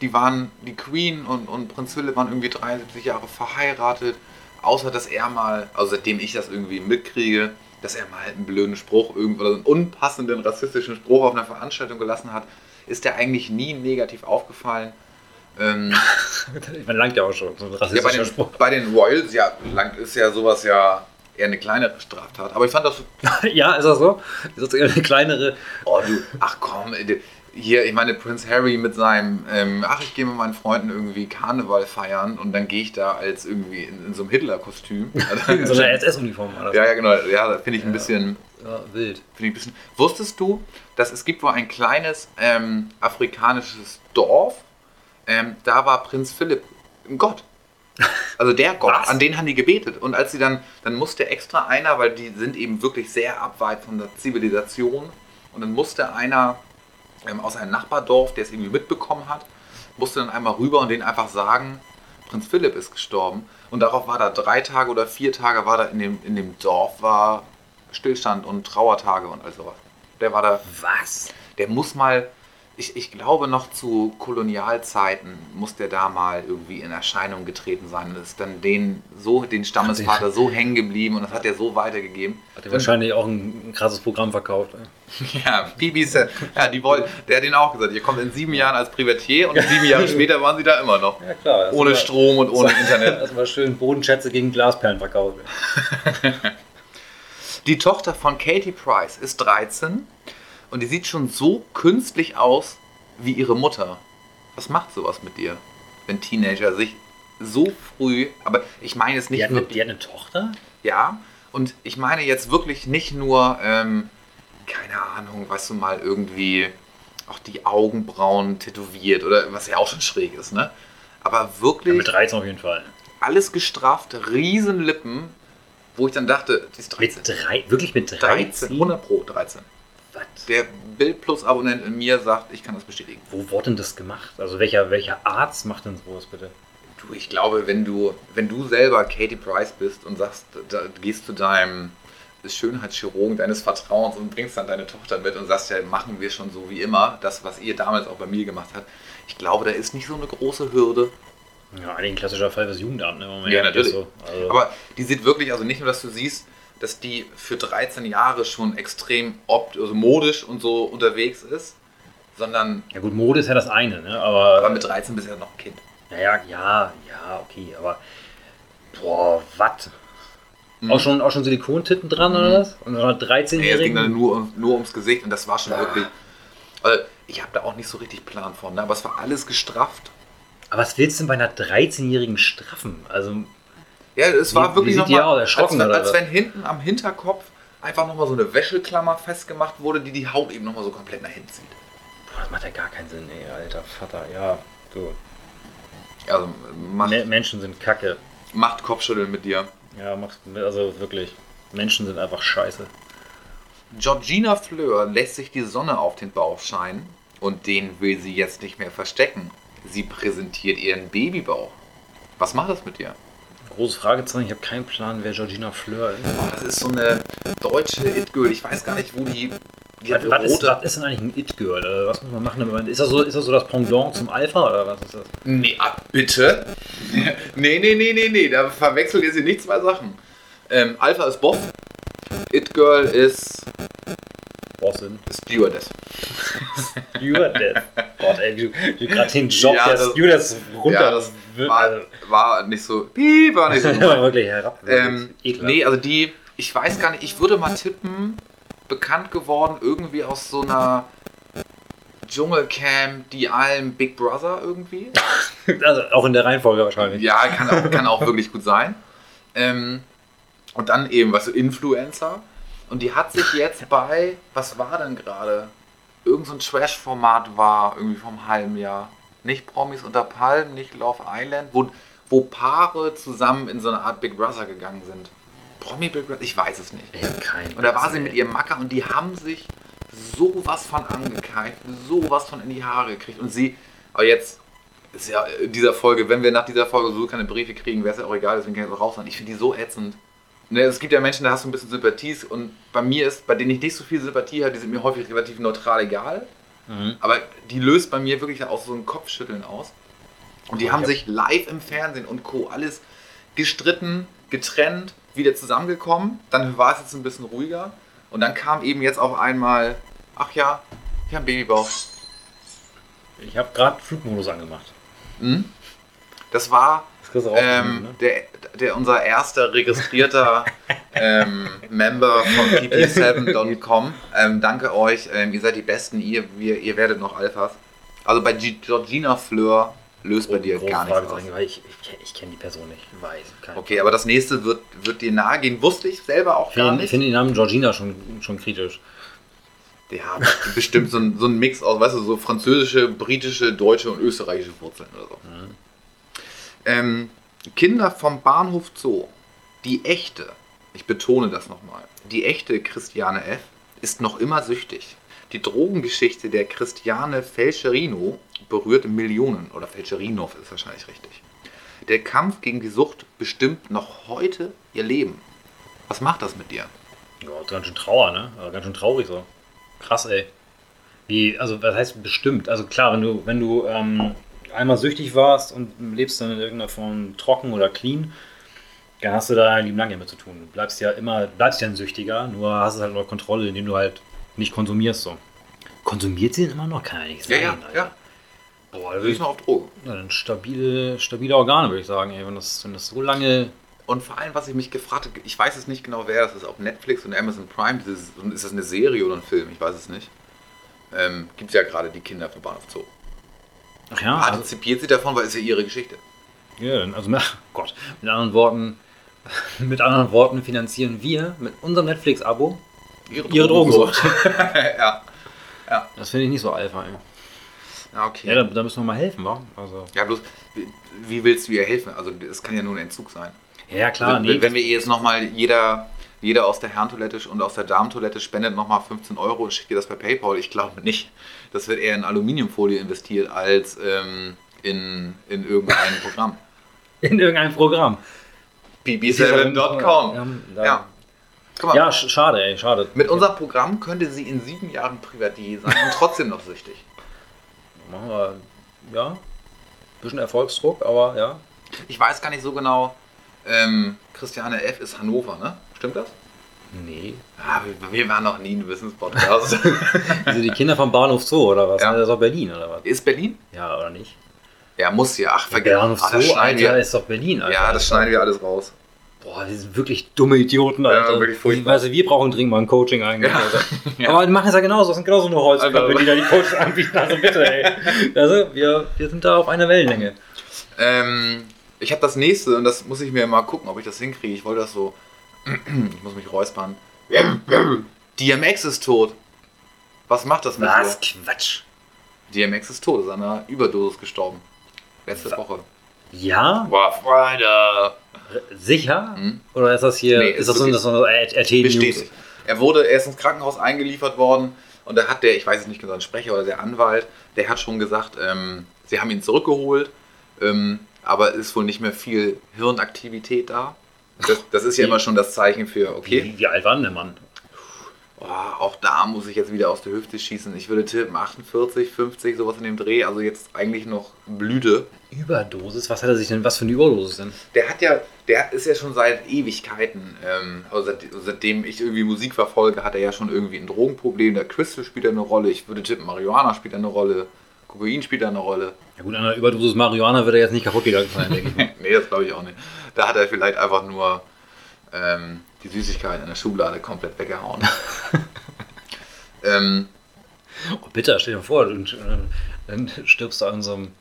Die waren, die Queen und, und Prinz Philipp waren irgendwie 73 Jahre verheiratet. Außer dass er mal, also seitdem ich das irgendwie mitkriege, dass er mal halt einen blöden Spruch irgendwo oder einen unpassenden rassistischen Spruch auf einer Veranstaltung gelassen hat, ist der eigentlich nie negativ aufgefallen. Ähm,
Man langt ja auch schon, so
ja, bei, den, bei den Royals, ja, lang ist ja sowas ja eher eine kleinere Straftat. Aber ich fand das
ja, ist das so? Ist das eher eine kleinere?
Oh, du, ach komm, äh, hier, ich meine, Prince Harry mit seinem, ähm, ach, ich gehe mit meinen Freunden irgendwie Karneval feiern und dann gehe ich da als irgendwie in, in so einem Hitler-Kostüm.
In so einer SS-Uniform das.
ja, ja, genau, ja, finde ich ein bisschen,
Ja, wild.
Finde ich ein bisschen. Wusstest du, dass es gibt wohl ein kleines ähm, afrikanisches Dorf, ähm, da war Prinz Philipp ein Gott. Also der Gott,
Was?
an den haben die gebetet. Und als sie dann, dann musste extra einer, weil die sind eben wirklich sehr abweit von der Zivilisation, und dann musste einer ähm, aus einem Nachbardorf, der es irgendwie mitbekommen hat, musste dann einmal rüber und denen einfach sagen, Prinz Philipp ist gestorben. Und darauf war da drei Tage oder vier Tage war da in dem, in dem Dorf war Stillstand und Trauertage und all sowas. Der war da,
Was?
der muss mal, ich, ich glaube noch zu Kolonialzeiten muss der da mal irgendwie in Erscheinung getreten sein. Und ist dann den, so, den Stammesvater so hängen geblieben und das hat er so weitergegeben.
Hat er wahrscheinlich auch ein, ein krasses Programm verkauft. ey.
Ja, BBC, ja, die wollen, der hat ihnen auch gesagt, ihr kommt in sieben Jahren als Privatier und sieben Jahre später waren sie da immer noch.
Ja, klar.
Ohne Strom und ohne Internet.
Erstmal schön Bodenschätze gegen Glasperlen verkauft.
Die Tochter von Katie Price ist 13 und die sieht schon so künstlich aus wie ihre Mutter. Was macht sowas mit dir, wenn Teenager sich so früh, aber ich meine jetzt nicht
Die hat,
wirklich,
die hat eine Tochter?
ja, und ich meine jetzt wirklich nicht nur, ähm, keine Ahnung, weißt du mal, irgendwie auch die Augenbrauen tätowiert oder was ja auch schon schräg ist, ne? Aber
Ja,
wirklich
mit 13 auf jeden Fall.
alles gestrafft, riesen Lippen, wo ich dann dachte, die ist 13.
Mit drei, wirklich mit 13?
13, 100 pro 13.
Was?
Der Bild Plus Abonnent in mir sagt, ich kann das bestätigen.
Wo wurde denn das gemacht? Also welcher, welcher Arzt macht denn sowas bitte?
Du, ich glaube, wenn du, wenn du selber Katie Price bist und sagst, da, gehst zu deinem Schönheitschirurgen deines Vertrauens und bringst dann deine Tochter mit und sagst, ja, machen wir schon so wie immer, das, was ihr damals auch bei mir gemacht habt. Ich glaube, da ist nicht so eine große Hürde.
Ja, eigentlich ein klassischer Fall fürs Jugendamt, ne? wenn man
Ja, natürlich.
So. Also,
Aber die sieht wirklich, also nicht nur, dass du siehst, dass die für 13 Jahre schon extrem opt also modisch und so unterwegs ist, sondern
ja gut, Mode ist ja das eine, ne? aber...
aber mit 13 bist du ja noch ein Kind.
Naja, ja, ja, okay, aber. Boah, was?
Mhm.
Auch, schon, auch schon Silikontitten dran oder was? Und dann
Nee, es ging
13-Jährigen?
dann nur, nur ums Gesicht und das war schon wirklich. Also, ich habe da auch nicht so richtig Plan von, ne? aber es war alles gestrafft.
aber was willst du denn bei einer 13-Jährigen straffen? Also,
Ja, es war
Wie-
wirklich nochmal, als, als wenn hinten am Hinterkopf einfach nochmal so eine Wäscheklammer festgemacht wurde, die die Haut eben nochmal so komplett nach hinten zieht.
boah, das macht ja gar keinen Sinn, ey, alter Vater, ja. So.
Also macht,
Me Menschen sind kacke.
macht Kopfschütteln mit dir.
Ja, machst also wirklich. Menschen sind einfach scheiße.
Georgina Fleur lässt sich die Sonne auf den Bauch scheinen und den will sie jetzt nicht mehr verstecken. Sie präsentiert ihren Babybauch. Was macht das mit dir?
Großes Fragezeichen, ich habe keinen Plan, wer Georgina Fleur ist.
Das ist so eine deutsche It-Girl. Ich weiß gar nicht, wo die. die hat
Was, was, ist, was ist denn eigentlich ein It-Girl? Äh, Was muss man machen? Ist das, so, ist das so das Pendant zum Alpha oder was ist das?
Nee, ah, bitte? nee, nee, nee, nee, nee. Da verwechselt ihr sie nicht zwei Sachen. Ähm, Alpha ist Boss. It-Girl ist
Bossin.
Stewardess.
Stewardess. Gott, ey, wie du, wie du gerade den Job
Ja,
der
das-
Stewardess runter.
Ja, das war, war nicht so. Piep, war nicht so.
Also, war wirklich herab.
ähm, nee, also die, ich weiß gar nicht, ich würde mal tippen, bekannt geworden irgendwie aus so einer Dschungelcamp, die allen Big Brother irgendwie.
Also auch in der Reihenfolge wahrscheinlich.
Ja, kann auch, kann auch wirklich gut sein. Ähm, und dann eben, was so Influencer. Und die hat sich jetzt bei, was war denn gerade? Irgend so ein Trash-Format war, irgendwie vom halben Jahr. Nicht Promis unter Palmen, nicht Love Island, wo, wo Paare zusammen in so eine Art Big Brother gegangen sind. Promi Big Brother? Ich weiß es nicht. Und da war sie mit ihrem Macker und die haben sich sowas von angekeift, sowas von in die Haare gekriegt. Und sie, aber jetzt ist ja in dieser Folge, wenn wir nach dieser Folge so keine Briefe kriegen, wäre es ja auch egal, deswegen kann ich auch raus sein. Ich finde die so ätzend. Ne, es gibt ja Menschen, da hast du ein bisschen Sympathies und bei mir ist, bei denen ich nicht so viel Sympathie habe, die sind mir häufig relativ neutral egal.
Mhm.
Aber die löst bei mir wirklich auch so ein Kopfschütteln aus. Und die
Oh,
haben
ich hab-
sich live im Fernsehen und Co. alles gestritten, getrennt, wieder zusammengekommen. Dann war es jetzt ein bisschen ruhiger. Und dann kam eben jetzt auf einmal, ach ja, ich habe einen Babybauch.
Ich habe gerade Flugmodus angemacht.
Hm? Das war Ähm,
ne?
der, der unser erster registrierter ähm, Member von pp7.com. Ähm, danke euch, ähm, ihr seid die Besten, ihr, wir, ihr werdet noch Alphas. Also bei G Georgina Fleur löst bei dir
Große
gar nichts aus.
Weil ich, ich, ich kenne die Person nicht. Weiß.
Okay, aber das nächste wird, wird dir nahe gehen. Wusste ich selber auch
Ich
gar
finde, ich
nicht.
finde den Namen Georgina schon, schon kritisch.
Ja, bestimmt so ein, so ein Mix aus, weißt du, so französische, britische, deutsche und österreichische Wurzeln oder so. Ähm, Kinder vom Bahnhof Zoo, die echte, ich betone das nochmal, die echte Christiane F. ist noch immer süchtig. Die Drogengeschichte der Christiane Felcherino berührt Millionen, oder Felcherinov ist wahrscheinlich richtig. Der Kampf gegen die Sucht bestimmt noch heute ihr Leben. Was macht das mit dir?
Ja, ganz schön Trauer, ne? Aber ganz schön traurig so. Krass, ey. Wie, also was heißt bestimmt? Also klar, wenn du, wenn du ähm, einmal süchtig warst und lebst dann in irgendeiner Form trocken oder clean, dann hast du da ein Leben lang damit zu tun. Du bleibst ja immer, bleibst ja ein Süchtiger, nur hast es halt unter Kontrolle, indem du halt nicht konsumierst so. Konsumiert sie denn immer noch? Kann ja nicht sein, Alter. Boah, da würde ich
noch auf Drogen.
ja, dann stabile, stabile Organe, würde ich sagen, ey, wenn das, wenn das so lange.
Und vor allem, was ich mich gefragt habe, ich weiß es nicht genau, wer das ist, auf Netflix und Amazon Prime, ist das eine Serie oder ein Film, ich weiß es nicht. Ähm, Gibt es ja gerade die Kinder vom Bahnhof Zoo.
Ach ja, also,
Partizipiert sie davon, weil es ja ihre Geschichte.
ja also mit, Gott, mit anderen Worten, mit anderen Worten finanzieren wir mit unserem Netflix-Abo ihre Drogensucht.
ja.
Das finde ich nicht so alpha, ey.
ja, okay.
Ja,
Ja,
da, da müssen wir mal helfen, wa? Also,
bloß, wie, wie willst du ihr helfen? Also, es kann ja nur ein Entzug sein.
ja, klar,
wenn,
nee.
wenn wir ihr jetzt nochmal, jeder, jeder aus der Herrentoilette und aus der Damentoilette spendet nochmal 15 Euro und schickt ihr das per PayPal, ich glaube nicht. Das wird eher in Aluminiumfolie investiert als ähm, in, in irgendein Programm.
in irgendein Programm.
bb7.com.
Ja,
Ja. mal,
ja, sch- schade, ey, schade.
mit unserem Programm könnte sie in sieben Jahren Privatier sein und trotzdem noch süchtig.
Machen wir, ja, bisschen Erfolgsdruck, aber ja.
Ich weiß gar nicht so genau. Ähm, Christiane F. ist Hannover, ne? Stimmt das?
Nee.
Ah, wir, wir waren noch nie ein Wissenspodcast.
Also die Kinder vom Bahnhof Zoo, oder was?
Ja.
Das ist doch Berlin, oder was?
ist Berlin?
Ja, oder nicht?
Ja, muss ja. Ach,
Der Bahnhof
Ah, das
Zoo, Alter,
wir.
ist doch Berlin, Alter.
Ja, das schneiden wir alles raus.
Boah, die sind wirklich dumme Idioten, Alter.
wirklich furchtbar.
Du, wir brauchen dringend mal ein Coaching eigentlich,
Ja. Ja.
Aber die machen es ja genauso, das sind genauso nur Holzköpfe, die da die Coaches anbieten. Also bitte, ey. Also, wir, wir sind da auf einer Wellenlänge.
Ähm, ich habe das nächste und das muss ich mir mal gucken, ob ich das hinkriege. Ich wollte das so. Ich muss mich räuspern. DMX ist tot. Was macht das mit
Was? Quatsch.
DMX ist tot, ist an einer Überdosis gestorben. Letzte Woche.
Ja?
Boah, Freunde.
Sicher?
Hm?
Oder ist das hier,
Nee,
ist
ist
das so, das so eine RT-News?
Bestätigt. Er wurde, er ist ins Krankenhaus eingeliefert worden und da hat der, ich weiß es nicht genau, ein Sprecher oder der Anwalt, der hat schon gesagt, ähm, sie haben ihn zurückgeholt, ähm, aber es ist wohl nicht mehr viel Hirnaktivität da. Das, das ist ja immer schon das Zeichen für, okay,
Wie, wie alt war denn der Mann?
oh, auch da muss ich jetzt wieder aus der Hüfte schießen. Ich würde tippen 48, 50, sowas in dem Dreh, also jetzt eigentlich noch Blüte.
Überdosis? Was hat er sich denn, was für eine Überdosis denn?
Der hat ja, der ist ja schon seit Ewigkeiten, ähm, also seit, seitdem ich irgendwie Musik verfolge, hat er ja schon irgendwie ein Drogenproblem. Der Crystal spielt da eine Rolle. Ich würde tippen, Marihuana spielt eine Rolle. Kokain spielt da eine Rolle.
Ja gut, an einer Überdosis Marihuana wird er jetzt nicht kaputt gegangen sein, denke ich
nee, das glaube ich auch nicht. Da hat er vielleicht einfach nur ähm, die Süßigkeiten in der Schublade komplett weggehauen. ähm,
Oh, bitter, stell dir vor, und, dann stirbst du an so einem,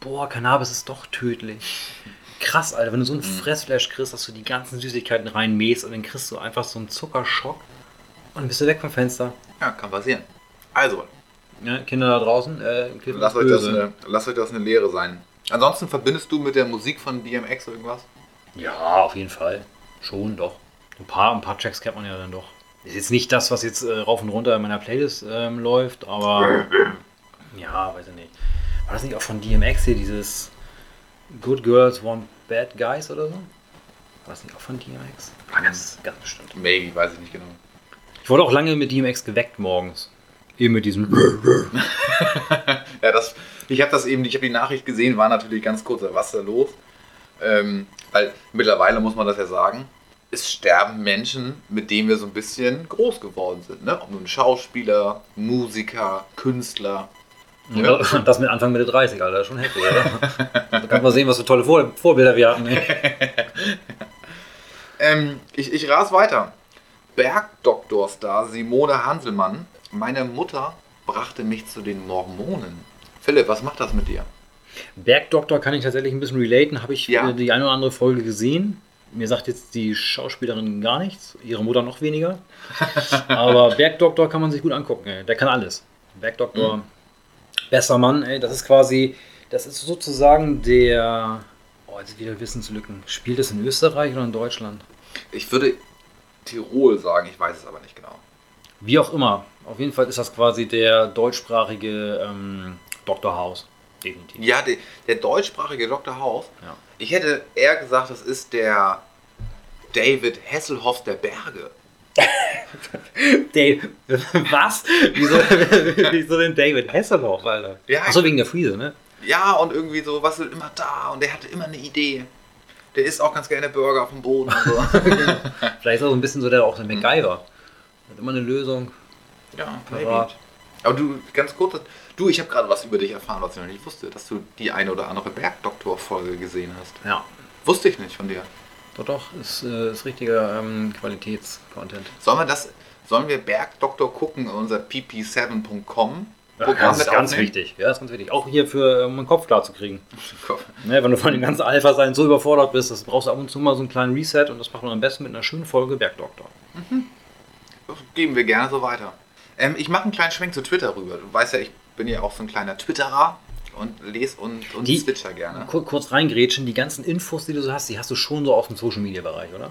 boah, Cannabis ist doch tödlich. Krass, Alter, wenn du so einen Fressflash kriegst, dass du die ganzen Süßigkeiten reinmähst und dann kriegst du einfach so einen Zuckerschock und dann bist du weg vom Fenster.
ja, kann passieren. Also,
Ja, Kinder da draußen, äh,
lasst euch, das eine, lasst euch das eine Lehre sein. Ansonsten verbindest du mit der Musik von DMX irgendwas?
Ja, auf jeden Fall. Schon, doch. Ein paar, ein paar Tracks kennt man ja dann doch. Ist jetzt nicht das, was jetzt äh, rauf und runter in meiner Playlist ähm, läuft, aber. ja, weiß ich nicht. War das nicht auch von DMX hier, dieses Good Girls Want Bad Guys oder so? War das nicht auch von DMX? Ganz, ganz bestimmt.
Maybe, weiß ich nicht genau.
Ich wurde auch lange mit DMX geweckt morgens. Eben mit diesem.
Ja, das, ich habe das eben, ich habe die Nachricht gesehen, war natürlich ganz kurz, was ist da los? Ähm, weil mittlerweile muss man das ja sagen, es sterben Menschen, mit denen wir so ein bisschen groß geworden sind. Ne? Ob nun Schauspieler, Musiker, Künstler. Ja.
Und das mit Anfang Mitte 30, Alter. Schon heftig, oder? da kann man sehen, was für tolle Vor Vorbilder wir hatten.
Ähm, ich, ich ras weiter. Bergdoktorstar Simone Hanselmann. Meine Mutter brachte mich zu den Mormonen. Philipp, was macht das mit dir?
Bergdoktor kann ich tatsächlich ein bisschen relaten. Habe ich
Ja.
die eine oder andere Folge gesehen. Mir sagt jetzt die Schauspielerin gar nichts, ihre Mutter noch weniger. Aber Bergdoktor kann man sich gut angucken. Ey. Der kann alles. Bergdoktor,
Mhm.
besser Mann. Ey. Das ist quasi, das ist sozusagen der. Oh, jetzt wieder Wissenslücken. Spielt es in Österreich oder in Deutschland?
Ich würde Tirol sagen, ich weiß es aber nicht genau.
Wie auch immer. Auf jeden Fall ist das quasi der deutschsprachige ähm, Dr. House. Definitiv.
Ja, der, der deutschsprachige Dr. House.
Ja.
Ich hätte eher gesagt, das ist der David Hasselhoff der Berge.
Dave, was? Wieso, wieso denn David Hasselhoff, Alter?
Ja,
Achso, wegen der Friese, ne?
Ja, und irgendwie so, was ist immer da und der hatte immer eine Idee. Der isst auch ganz gerne Burger auf dem Boden und so.
Vielleicht ist er so ein bisschen so der auch der MacGyver. Hat immer eine Lösung.
ja,
Parat.
Aber du, ganz kurz, du, ich habe gerade was über dich erfahren, was ich noch nicht wusste, dass du die eine oder andere Bergdoktor-Folge gesehen hast.
Ja.
Wusste ich nicht von dir.
Doch, doch, ist, äh, ist richtiger ähm, Qualitätscontent.
Sollen wir das, sollen wir Bergdoktor gucken unser pp7.com
Ja,
Programm
das ist ganz
aufnehmen?
wichtig. Ja, das ist ganz wichtig. Auch hier für um den Kopf klar zu kriegen. Ne, wenn du von den ganzen Alpha sein so überfordert bist, das brauchst du ab und zu mal so einen kleinen Reset und das macht man am besten mit einer schönen Folge Bergdoktor.
Das geben wir gerne so weiter. Ähm, ich mache einen kleinen Schwenk zu Twitter rüber. Du weißt ja, ich bin ja auch so ein kleiner Twitterer und lese und, und
Die-
switcher gerne.
Kur kurz reingrätschen, die ganzen Infos, die du so hast, die hast du schon so aus dem Social Media Bereich, oder?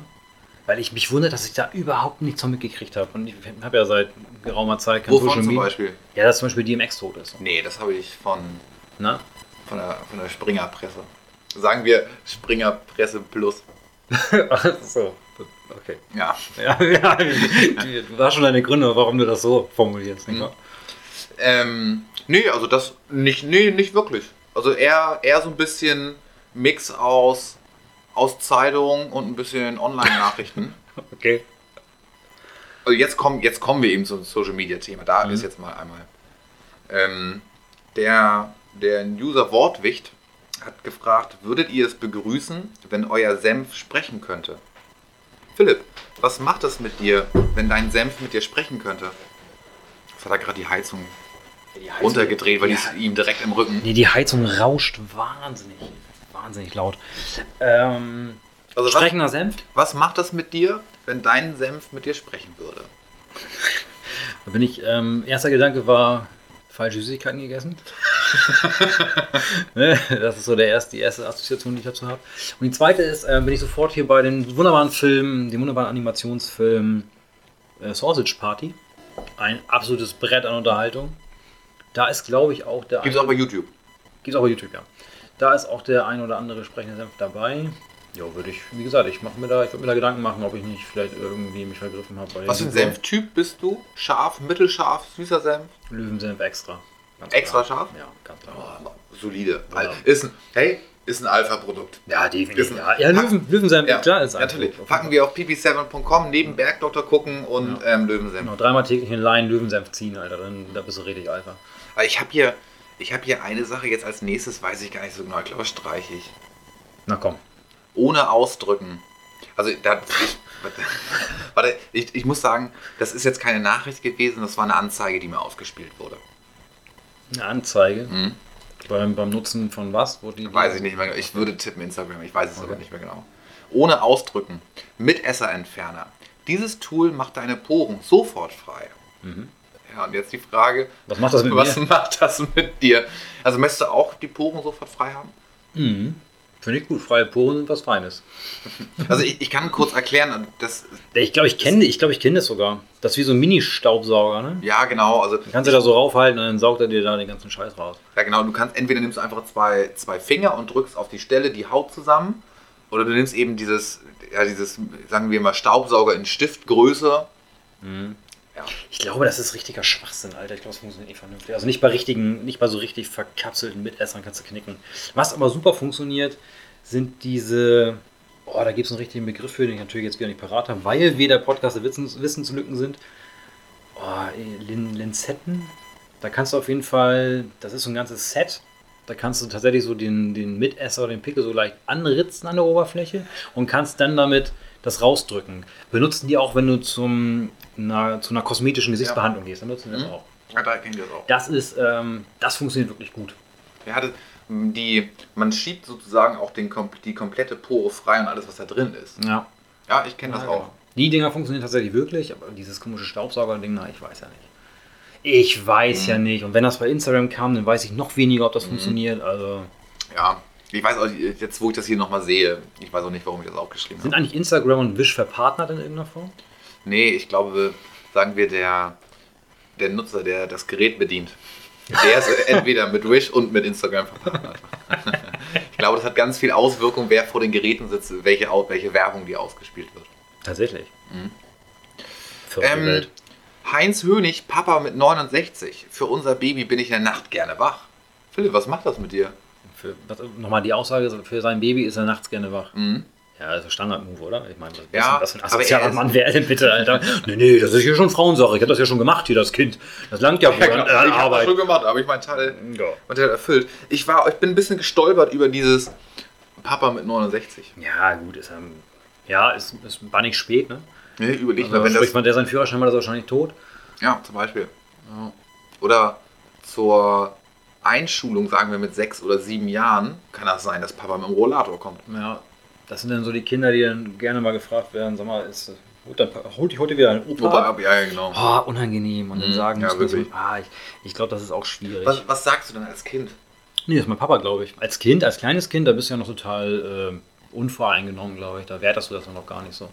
Weil ich mich wundere, dass ich da überhaupt nichts von mitgekriegt habe. Und ich habe ja seit geraumer Zeit kein
Wovon
Social
zum
Media.
Beispiel?
Ja, dass zum Beispiel DMX tot ist.
Nee, das habe ich von,
Na?
von, der, von der Springerpresse. Sagen wir Springerpresse Plus.
Ach so. Okay.
Ja.
Ja, ja. Du hast schon deine Gründe, warum du das so formulierst, nicht wahr?
Ähm, nee, also das nicht, nee, nicht wirklich. Also eher, eher so ein bisschen Mix aus, aus Zeitung und ein bisschen Online-Nachrichten.
Okay.
Also jetzt kommen, jetzt kommen wir eben zum Social Media Thema. Da
Mhm.
ist jetzt mal einmal. Ähm, der, der User Wortwicht hat gefragt, würdet ihr es begrüßen, wenn euer Senf sprechen könnte? Philipp, was macht es mit dir, wenn dein Senf mit dir sprechen könnte? Jetzt hat er gerade die Heizung runtergedreht, weil die ist ihm direkt im Rücken.
Nee, die Heizung rauscht wahnsinnig. Wahnsinnig laut. Ähm,
Also was,
sprechender Senf?
was macht das mit dir, wenn dein Senf mit dir sprechen würde?
Da bin ich, ähm, erster Gedanke war, falsche Süßigkeiten gegessen. Das ist so der erste, die erste Assoziation, die ich dazu habe. Und die zweite ist, äh, bin ich sofort hier bei den wunderbaren Filmen, dem wunderbaren Animationsfilm äh, Sausage Party. Ein absolutes Brett an Unterhaltung. Da ist, glaube ich, auch der
Gibt es auch bei YouTube.
Gibt's auch bei YouTube, ja. Da ist auch der ein oder andere sprechende Senf dabei. Ja, würde ich, wie gesagt, ich mache mir da, ich würde mir da Gedanken machen, ob ich nicht vielleicht irgendwie mich vergriffen habe. bei
Was für ein Senftyp bist du? Scharf, mittelscharf, süßer Senf?
Löwensenf extra. Ganz
Extra
klar.
scharf?
Ja, ganz klar.
Solide.
Ja.
Ist ein, hey, ist ein Alpha-Produkt.
Ja, definitiv. Ja, ja Löwen, Löwensenf,
Ja,
klar, ist
natürlich.
einfach.
Packen wir auf pp7.com, neben Bergdoktor gucken und ähm, Löwensenf.
Genau, dreimal täglich in Line Löwensenf ziehen, Alter, dann da bist du richtig Alpha.
Aber ich habe hier, ich habe hier eine Sache jetzt als nächstes, weiß ich gar nicht so genau, ich glaube, streiche ich.
Na komm.
Ohne ausdrücken. Also, da, ich, warte, ich, ich muss sagen, das ist jetzt keine Nachricht gewesen, das war eine Anzeige, die mir ausgespielt wurde.
Eine Anzeige.
Hm?
Beim, beim Nutzen von was? Wo die,
Weiß ich nicht mehr. Ich würde tippen Instagram, ich weiß es aber
Okay.
nicht mehr genau. Ohne ausdrücken. Mit Esserentferner. Dieses Tool macht deine Poren sofort frei. Ja, und jetzt die Frage,
Was macht das mit
was
mir?
macht das mit dir? Also möchtest du auch die Poren sofort frei haben?
Mhm. Finde ich gut. Freie Poren sind was Feines.
Also ich, ich kann kurz erklären, das,
Ich glaube, ich kenne ich glaub, ich kenn das sogar. Das ist wie so ein Mini-Staubsauger, ne?
ja genau, also
Kannst du da so raufhalten und dann saugt er dir da den ganzen Scheiß raus.
Ja, genau. Du kannst entweder nimmst du einfach zwei, zwei Finger und drückst auf die Stelle die Haut zusammen, oder du nimmst eben dieses, ja, dieses, sagen wir mal, Staubsauger in Stiftgröße.
Ich glaube, das ist richtiger Schwachsinn, Alter. Ich glaube, das funktioniert nicht vernünftig. Also nicht bei richtigen, nicht bei so richtig verkapselten Mitessern kannst du knicken. Was aber super funktioniert, sind diese. Oh, da gibt es einen richtigen Begriff für, den ich natürlich jetzt wieder nicht parat habe, weil wir der Podcast der Wissens, Wissenslücken sind. Eh, Lin, Linzetten. Da kannst du auf jeden Fall, das ist so ein ganzes Set. Da kannst du tatsächlich so den, den Mitesser oder den Pickel so leicht anritzen an der Oberfläche und kannst dann damit das rausdrücken. Benutzen die auch, wenn du zum, na, zu einer kosmetischen Gesichtsbehandlung gehst. Dann nutzen die das
Mhm.
auch.
Ja, da kennt ihr das auch.
Das ist, ähm, das funktioniert wirklich gut.
Ja, das, die, man schiebt sozusagen auch den, die komplette Pore frei und alles, was da drin ist.
Ja.
Ja, ich kenne das
Ja,
auch.
genau. Die Dinger funktionieren tatsächlich wirklich, aber dieses komische Staubsauger-Ding, na, ich weiß ja nicht. Ich weiß
Mhm.
ja nicht. Und wenn das bei Instagram kam, dann weiß ich noch weniger, ob das funktioniert. Also
Ja, ich weiß auch, jetzt wo ich das hier nochmal sehe, ich weiß auch nicht, warum ich das aufgeschrieben
sind
habe.
eigentlich Instagram und Wish verpartnert in irgendeiner Form?
Nee, ich glaube, sagen wir, der, der Nutzer, der das Gerät bedient, der ist entweder mit Wish und mit Instagram verpartnert. ich glaube, das hat ganz viel Auswirkung, wer vor den Geräten sitzt, welche, welche Werbung die ausgespielt wird.
Tatsächlich.
Mhm. Ähm. Heinz Hönig, Papa mit 69. Für unser Baby bin ich in der Nacht gerne wach. Philipp, was macht das mit dir?
Für, was, nochmal die Aussage, für sein Baby ist er nachts gerne wach.
Mhm.
Ja, das ist Standard-Move, oder? Ich meine, was,
Ja,
was für ein
er
asozialer Mann wäre denn bitte, Alter? nee, nee, das ist ja schon Frauensache. Ich habe das ja schon gemacht hier, das Kind. Das langt ja wohl an, an
ich habe das
Arbeit.
schon gemacht, aber ich mein Teil,
Ja.
mein Teil erfüllt. Ich, war, ich bin ein bisschen gestolpert über dieses Papa mit 69.
ja, gut, ist ähm, ja, ist, ist, war nicht spät, ne?
Ne, überleg
Also,
mal, wenn
sprich,
das,
man, der seinen Führerschein hat, ist er wahrscheinlich tot.
Ja, zum Beispiel. Oder zur Einschulung, sagen wir mit sechs oder sieben Jahren, kann das sein, dass Papa mit dem Rollator kommt.
Ja, das sind dann so die Kinder, die dann gerne mal gefragt werden, sag mal, ist, dann holt dich heute wieder ein Opa.
Wobei, ja, ja, genau.
Oh, unangenehm. Und dann
Mhm,
sagen
ja, wirklich.
ah, ich, ich glaube, das ist auch schwierig.
Was, was sagst du denn als Kind?
Nee, das ist mein Papa, glaube ich. Als Kind, als kleines Kind, da bist du ja noch total äh, unvoreingenommen, glaube ich. Da wertest du das noch gar nicht so.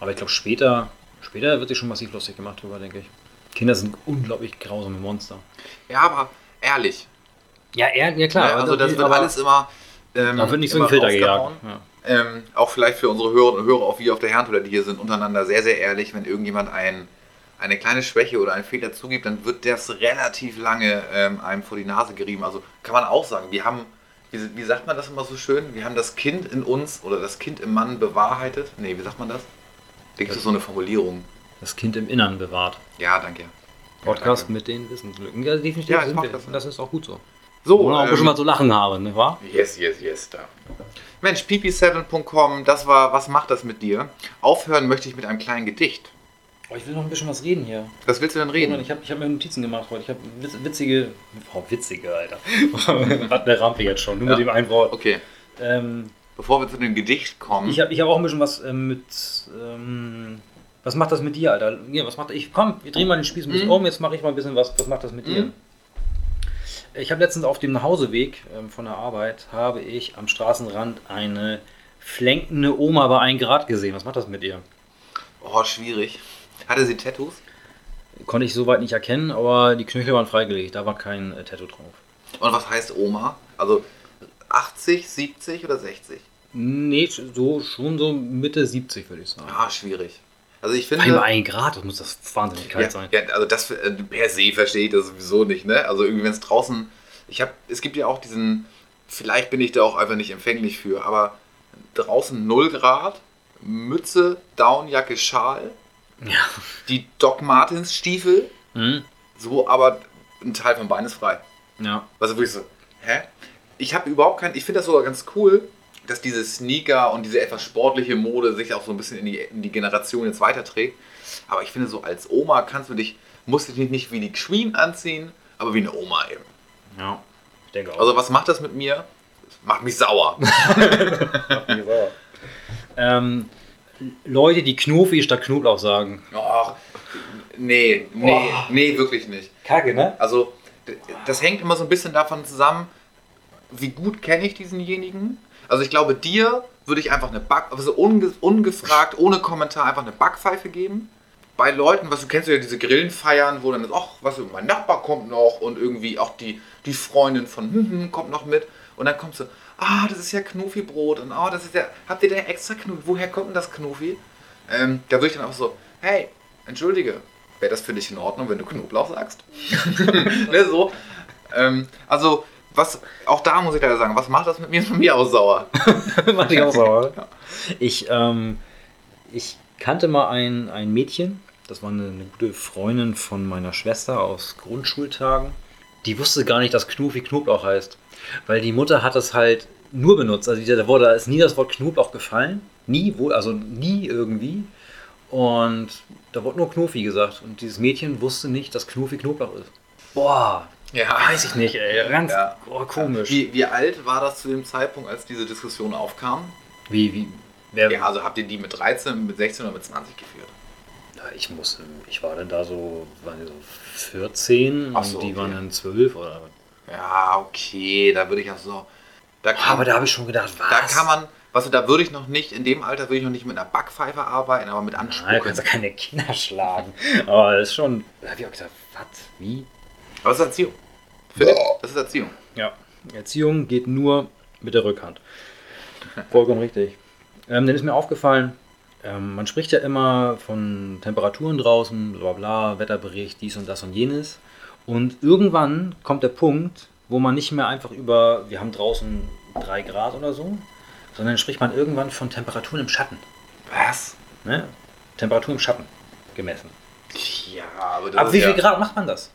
Aber ich glaube, später, später wird sich schon massiv lustig gemacht drüber, denke ich. Kinder sind unglaublich grausame Monster.
Ja, aber ehrlich.
Ja, er, ja klar.
ne, also das wird alles immer. Ähm,
Da wird nicht so ein
immer
Filter gejagt. Ja.
Ähm, auch vielleicht für unsere Hörer und Hörer, auch wir auf der Herrentoilette hier sind, untereinander sehr, sehr ehrlich. Wenn irgendjemand ein, eine kleine Schwäche oder einen Fehler zugibt, dann wird das relativ lange ähm, einem vor die Nase gerieben. Also kann man auch sagen, wir haben, wie, wie sagt man das immer so schön? Wir haben das Kind in uns oder das Kind im Mann bewahrheitet. Nee, wie sagt man das? Da gibt es so eine Formulierung.
Das Kind im Innern bewahrt.
Ja, danke.
Podcast
danke.
mit den Wissenslücken. Ja, definitiv
Ja,
sind wir.
das.
Das ist auch gut so.
So,
Wo man auch
ähm,
schon mal zu lachen haben, ne, wahr?
Yes, yes, yes, da. Mensch, pp7.com, das war, was macht das mit dir? Aufhören möchte ich mit einem kleinen Gedicht.
Oh, ich will noch ein bisschen was reden hier.
Was willst du denn reden?
Ich habe ich hab mir Notizen gemacht heute. Ich habe witz, witzige. Oh, witzige, Alter. Was eine Rampe jetzt schon, nur
Ja.
mit dem einen Wort.
Okay,
Ähm,
bevor wir zu dem Gedicht kommen.
ich habe ich hab auch ein bisschen was ähm, mit. Ähm, was macht das mit dir, Alter? Ja, was macht ich? Komm, wir drehen mal den Spieß ein bisschen
Mhm.
um. Jetzt mache ich mal ein bisschen was. Was macht das mit dir? Ich habe letztens auf dem Nachhauseweg ähm, von der Arbeit habe ich am Straßenrand eine flenkende Oma bei 1 Grad gesehen. Was macht das mit ihr?
oh, schwierig. Hatte sie Tattoos?
Konnte ich soweit nicht erkennen, aber die Knöchel waren freigelegt. Da war kein äh, Tattoo drauf.
Und was heißt Oma? Also 80, 70 oder 60?
Nee, so schon so Mitte 70 würde ich sagen.
Ah, schwierig. Also ich finde.
1 Grad, das muss das wahnsinnig kalt
Ja,
sein.
ja, also das äh, per se verstehe ich das sowieso nicht, ne? Also irgendwie, wenn es draußen. Ich habe, es gibt ja auch diesen. Vielleicht bin ich da auch einfach nicht empfänglich für, aber draußen 0 Grad, Mütze, Downjacke, Schal,
Ja.
die Doc Martens Stiefel,
Mhm.
so, aber ein Teil vom Bein ist frei.
Ja.
Also wirklich so, hä? Ich habe überhaupt kein, ich finde das sogar ganz cool, dass diese Sneaker und diese etwas sportliche Mode sich auch so ein bisschen in die, in die Generation jetzt weiterträgt. Aber ich finde so als Oma kannst du dich, musst du dich nicht wie die Queen anziehen, aber wie eine Oma eben.
Ja. Ich denke auch.
Also was macht das mit mir? Das macht mich sauer.
ähm, Leute, die Knofi statt Knoblauch sagen.
Och, nee, nee, nee, wirklich nicht.
Kacke, ne?
Also das hängt immer so ein bisschen davon zusammen, wie gut kenne ich diesenjenigen. Also ich glaube, dir würde ich einfach eine Back, also unge, ungefragt, ohne Kommentar einfach eine Backpfeife geben. Bei Leuten, was du kennst ja diese Grillenfeiern, wo dann ist, ach, was, mein Nachbar kommt noch und irgendwie auch die, die Freundin von hm, hm, kommt noch mit. Und dann kommst du, ah, das ist ja Knofi-Brot und ah, das ist ja, habt ihr da extra Knofi? Woher kommt denn das Knofi? Ähm, da würde ich dann auch so, hey, entschuldige, wäre das für dich in Ordnung, wenn du Knoblauch sagst? ne, so. Ähm, also, was, auch da muss ich leider sagen, was macht das mit mir von mir aus sauer?
Mach ich auch sauer. Ich, ähm, ich kannte mal ein, ein Mädchen, das war eine, eine gute Freundin von meiner Schwester aus Grundschultagen. Die wusste gar nicht, dass Knofi Knoblauch heißt. Weil die Mutter hat es halt nur benutzt. Also da wurde da ist nie das Wort Knoblauch gefallen. Nie, wohl, also nie irgendwie. Und da wurde nur Knofi gesagt. Und dieses Mädchen wusste nicht, dass Knofi Knoblauch ist. Boah,
Ja.
Weiß ich nicht, ey. Ganz
Ja.
oh, komisch.
Wie, wie alt war das zu dem Zeitpunkt, als diese Diskussion aufkam?
Wie, wie, wer,
Ja, also habt ihr die mit 13, mit 16 oder mit 20 geführt?
Ja, ich muss, ich war dann da so, waren die so 14
Ach so,
und die
okay.
waren dann 12 oder
Ja, okay, da würde ich auch so. Da kann,
Aber da habe ich schon gedacht, was?
da kann man, weißt du, da würde ich noch nicht, in dem Alter würde ich noch nicht mit einer Backpfeife arbeiten, aber mit
Nein, du
Anspucken.
kannst ja keine Kinder schlagen. Aber das ist schon, da habe ich auch gedacht, was, wie?
Aber das ist Erziehung. Philipp, das ist Erziehung.
Ja, Erziehung geht nur mit der Rückhand. Vollkommen richtig. Ähm, dann ist mir aufgefallen, ähm, man spricht ja immer von Temperaturen draußen, bla bla, Wetterbericht, dies und das und jenes. Und irgendwann kommt der Punkt, wo man nicht mehr einfach über, wir haben draußen 3 Grad oder so, sondern spricht man irgendwann von Temperaturen im Schatten.
Was?
Ne? Temperatur im Schatten gemessen.
Ja, aber das
Ab
ist
wie
ja,
viel Grad macht man das?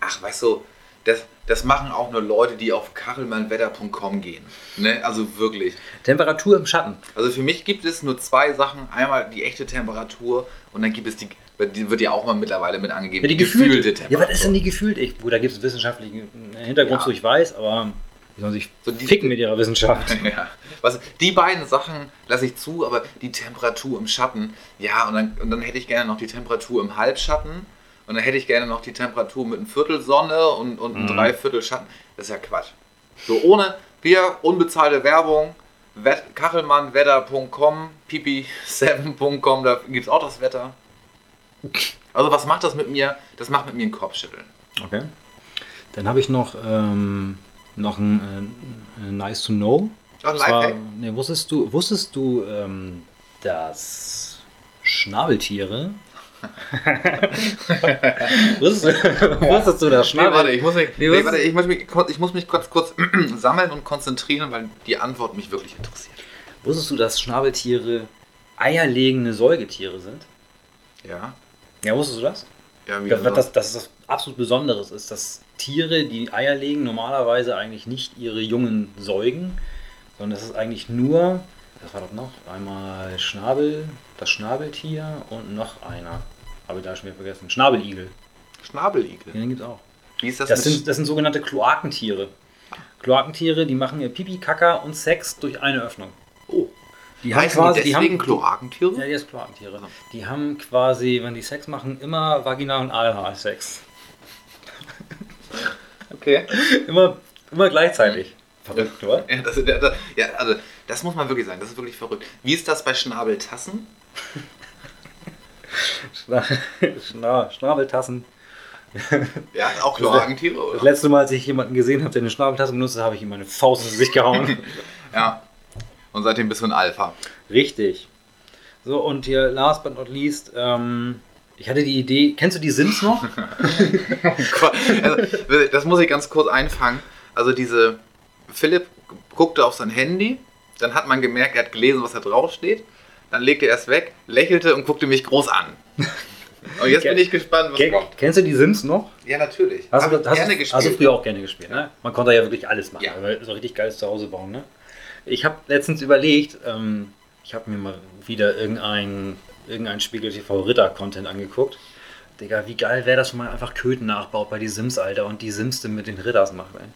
Ach, weißt du, das, das machen auch nur Leute, die auf kachelmannwetter.com gehen. Ne? Also wirklich.
Temperatur im Schatten.
Also für mich gibt es nur zwei Sachen. Einmal die echte Temperatur und dann gibt es die, die wird ja auch mal mittlerweile mit angegeben,
Ja, die
gefühlte
gefühlte.
Temperatur.
Ja, was ist denn die gefühlt? Ich, gut, da gibt es wissenschaftlichen Hintergrund,
Ja.
so ich weiß, aber die sollen sich
So die-
ficken mit ihrer Wissenschaft.
Ja. Was, die beiden Sachen lasse ich zu, aber die Temperatur im Schatten, ja, und dann, und dann hätte ich gerne noch die Temperatur im Halbschatten und dann hätte ich gerne noch die Temperatur mit einem Viertel Sonne und, und einem
Mhm.
Dreiviertel Schatten. Das ist ja Quatsch. So ohne, wir, unbezahlte Werbung, Wett, kachelmannwetter.com, pipi7.com, da gibt es auch das Wetter. Also was macht das mit mir? Das macht mit mir einen Kopfschütteln.
Okay. Dann habe ich noch, ähm, noch ein äh, Nice to Know.
Oh, ein
zwar, nee, wusstest du, wusstest du ähm, dass Schnabeltiere. Wusstest, du, wusstest du, dass
Nee,
Schnabel.
warte, ich muss mich,
Nee,
nee,
was-
warte, ich muss mich, kurz- ich muss mich kurz, kurz sammeln und konzentrieren, weil die Antwort mich wirklich interessiert.
Wusstest du, dass Schnabeltiere eierlegende Säugetiere sind?
Ja?
Ja, wusstest du das?
Ja, wie
Das,
das,
das, das, das absolut Besonderes ist, dass Tiere, die Eier legen, normalerweise eigentlich nicht ihre Jungen säugen, sondern das ist eigentlich nur, das war doch noch, einmal Schnabel, das Schnabeltier und noch einer. Habe ich da schon wieder vergessen. Schnabeligel.
Schnabeligel.
Den gibt es auch.
Wie ist das,
Das sind, das sind sogenannte Kloakentiere. Kloakentiere, die machen ihr Pipi, Kaka und Sex durch eine Öffnung.
Oh.
Die haben
Heißen
quasi,
die
haben,
Kloakentiere?
ja, die ist Kloakentiere. Die haben quasi, wenn die Sex machen, immer Vaginal- und Analsex.
Okay.
Immer, immer gleichzeitig. Verrückt, oder?
Ja, das, ja, das, ja, also, das muss man wirklich sagen. Das ist wirklich verrückt. Wie ist das bei Schnabeltassen?
Schna Schna Schnabeltassen.
Ja, auch Kloakentiere,
Das letzte Mal, als ich jemanden gesehen habe, der eine Schnabeltasse benutzt hat, habe ich ihm meine Faust ins Gesicht gehauen.
Ja. Und seitdem bist du ein Alpha.
Richtig. So, und hier, last but not least, ähm, ich hatte die Idee, kennst du die Sims noch?
also, das muss ich ganz kurz einfangen. Also diese, Philipp guckte auf sein Handy, dann hat man gemerkt, er hat gelesen, was da drauf steht. Dann legte er es weg, lächelte und guckte mich groß an. Und jetzt bin ich gespannt, was
Ken
kommt.
kennst du die Sims noch?
Ja, natürlich.
Hast du, hast,
gerne gespielt.
hast du früher auch gerne gespielt, ne? Man konnte ja wirklich alles machen,
Ja.
so richtig geiles Zuhause bauen, ne? Ich habe letztens überlegt, ähm, ich habe mir mal wieder irgendein, irgendein Spiegel TV Ritter-Content angeguckt. Digga, wie geil wäre das, wenn man einfach Köten nachbaut bei die Sims, Alter, und die Sims mit den Ritters macht, ey.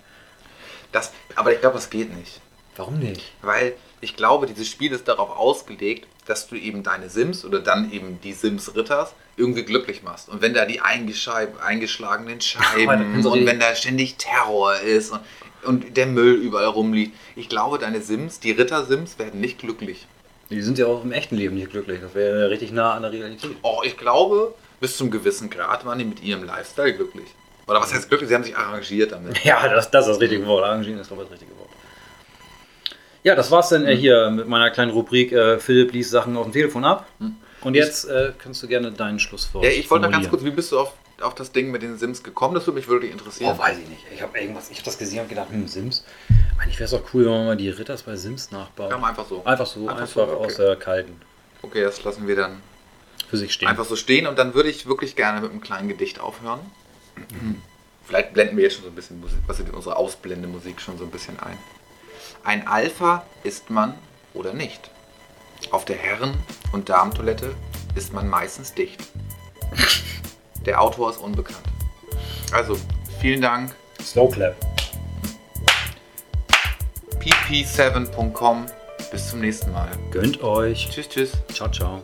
Das, aber ich glaube, das geht nicht.
Warum nicht?
Weil ich glaube, dieses Spiel ist darauf ausgelegt, dass du eben deine Sims oder dann eben die Sims Ritters irgendwie glücklich machst. Und wenn da die eingeschlagenen Scheiben und wenn da ständig Terror ist und, und der Müll überall rumliegt, ich glaube, deine Sims, die Ritter-Sims, werden nicht glücklich.
Die sind ja auch im echten Leben nicht glücklich. Das wäre ja richtig nah an der Realität.
Oh, ich glaube, bis zum gewissen Grad waren die mit ihrem Lifestyle glücklich. Oder was heißt glücklich? Sie haben sich arrangiert damit.
Ja, das, das ist das richtige Wort. Arrangieren ist, glaube ich, das richtige Wort. Ja, das war's dann äh, hier mit meiner kleinen Rubrik äh, Philipp liest Sachen auf dem Telefon ab. Und jetzt äh, kannst du gerne deinen Schlusswort
Ja, ich wollte noch ganz kurz, wie bist du auf, auf das Ding mit den Sims gekommen? Das würde mich wirklich interessieren.
Oh, weiß ich nicht. Ich habe irgendwas, ich habe das gesehen und gedacht, hm, Sims. Eigentlich wäre es auch cool, wenn man mal die Ritters bei Sims nachbaut.
Man einfach so.
Einfach so,
Einfach
einfach,
so, okay.
aus der kalten.
Okay, das lassen wir dann
Für sich stehen.
einfach so stehen und dann würde ich wirklich gerne mit einem kleinen Gedicht aufhören. Vielleicht blenden wir jetzt schon so ein bisschen Musik, was ist unsere Ausblendemusik schon so ein bisschen ein. Ein Alpha ist man oder nicht. Auf der Herren- und Damentoilette ist man meistens dicht. Der Autor ist unbekannt. Also, vielen Dank
Slowclap.
pp7.com. Bis zum nächsten Mal.
Gönnt euch.
Tschüss, tschüss.
Ciao, ciao.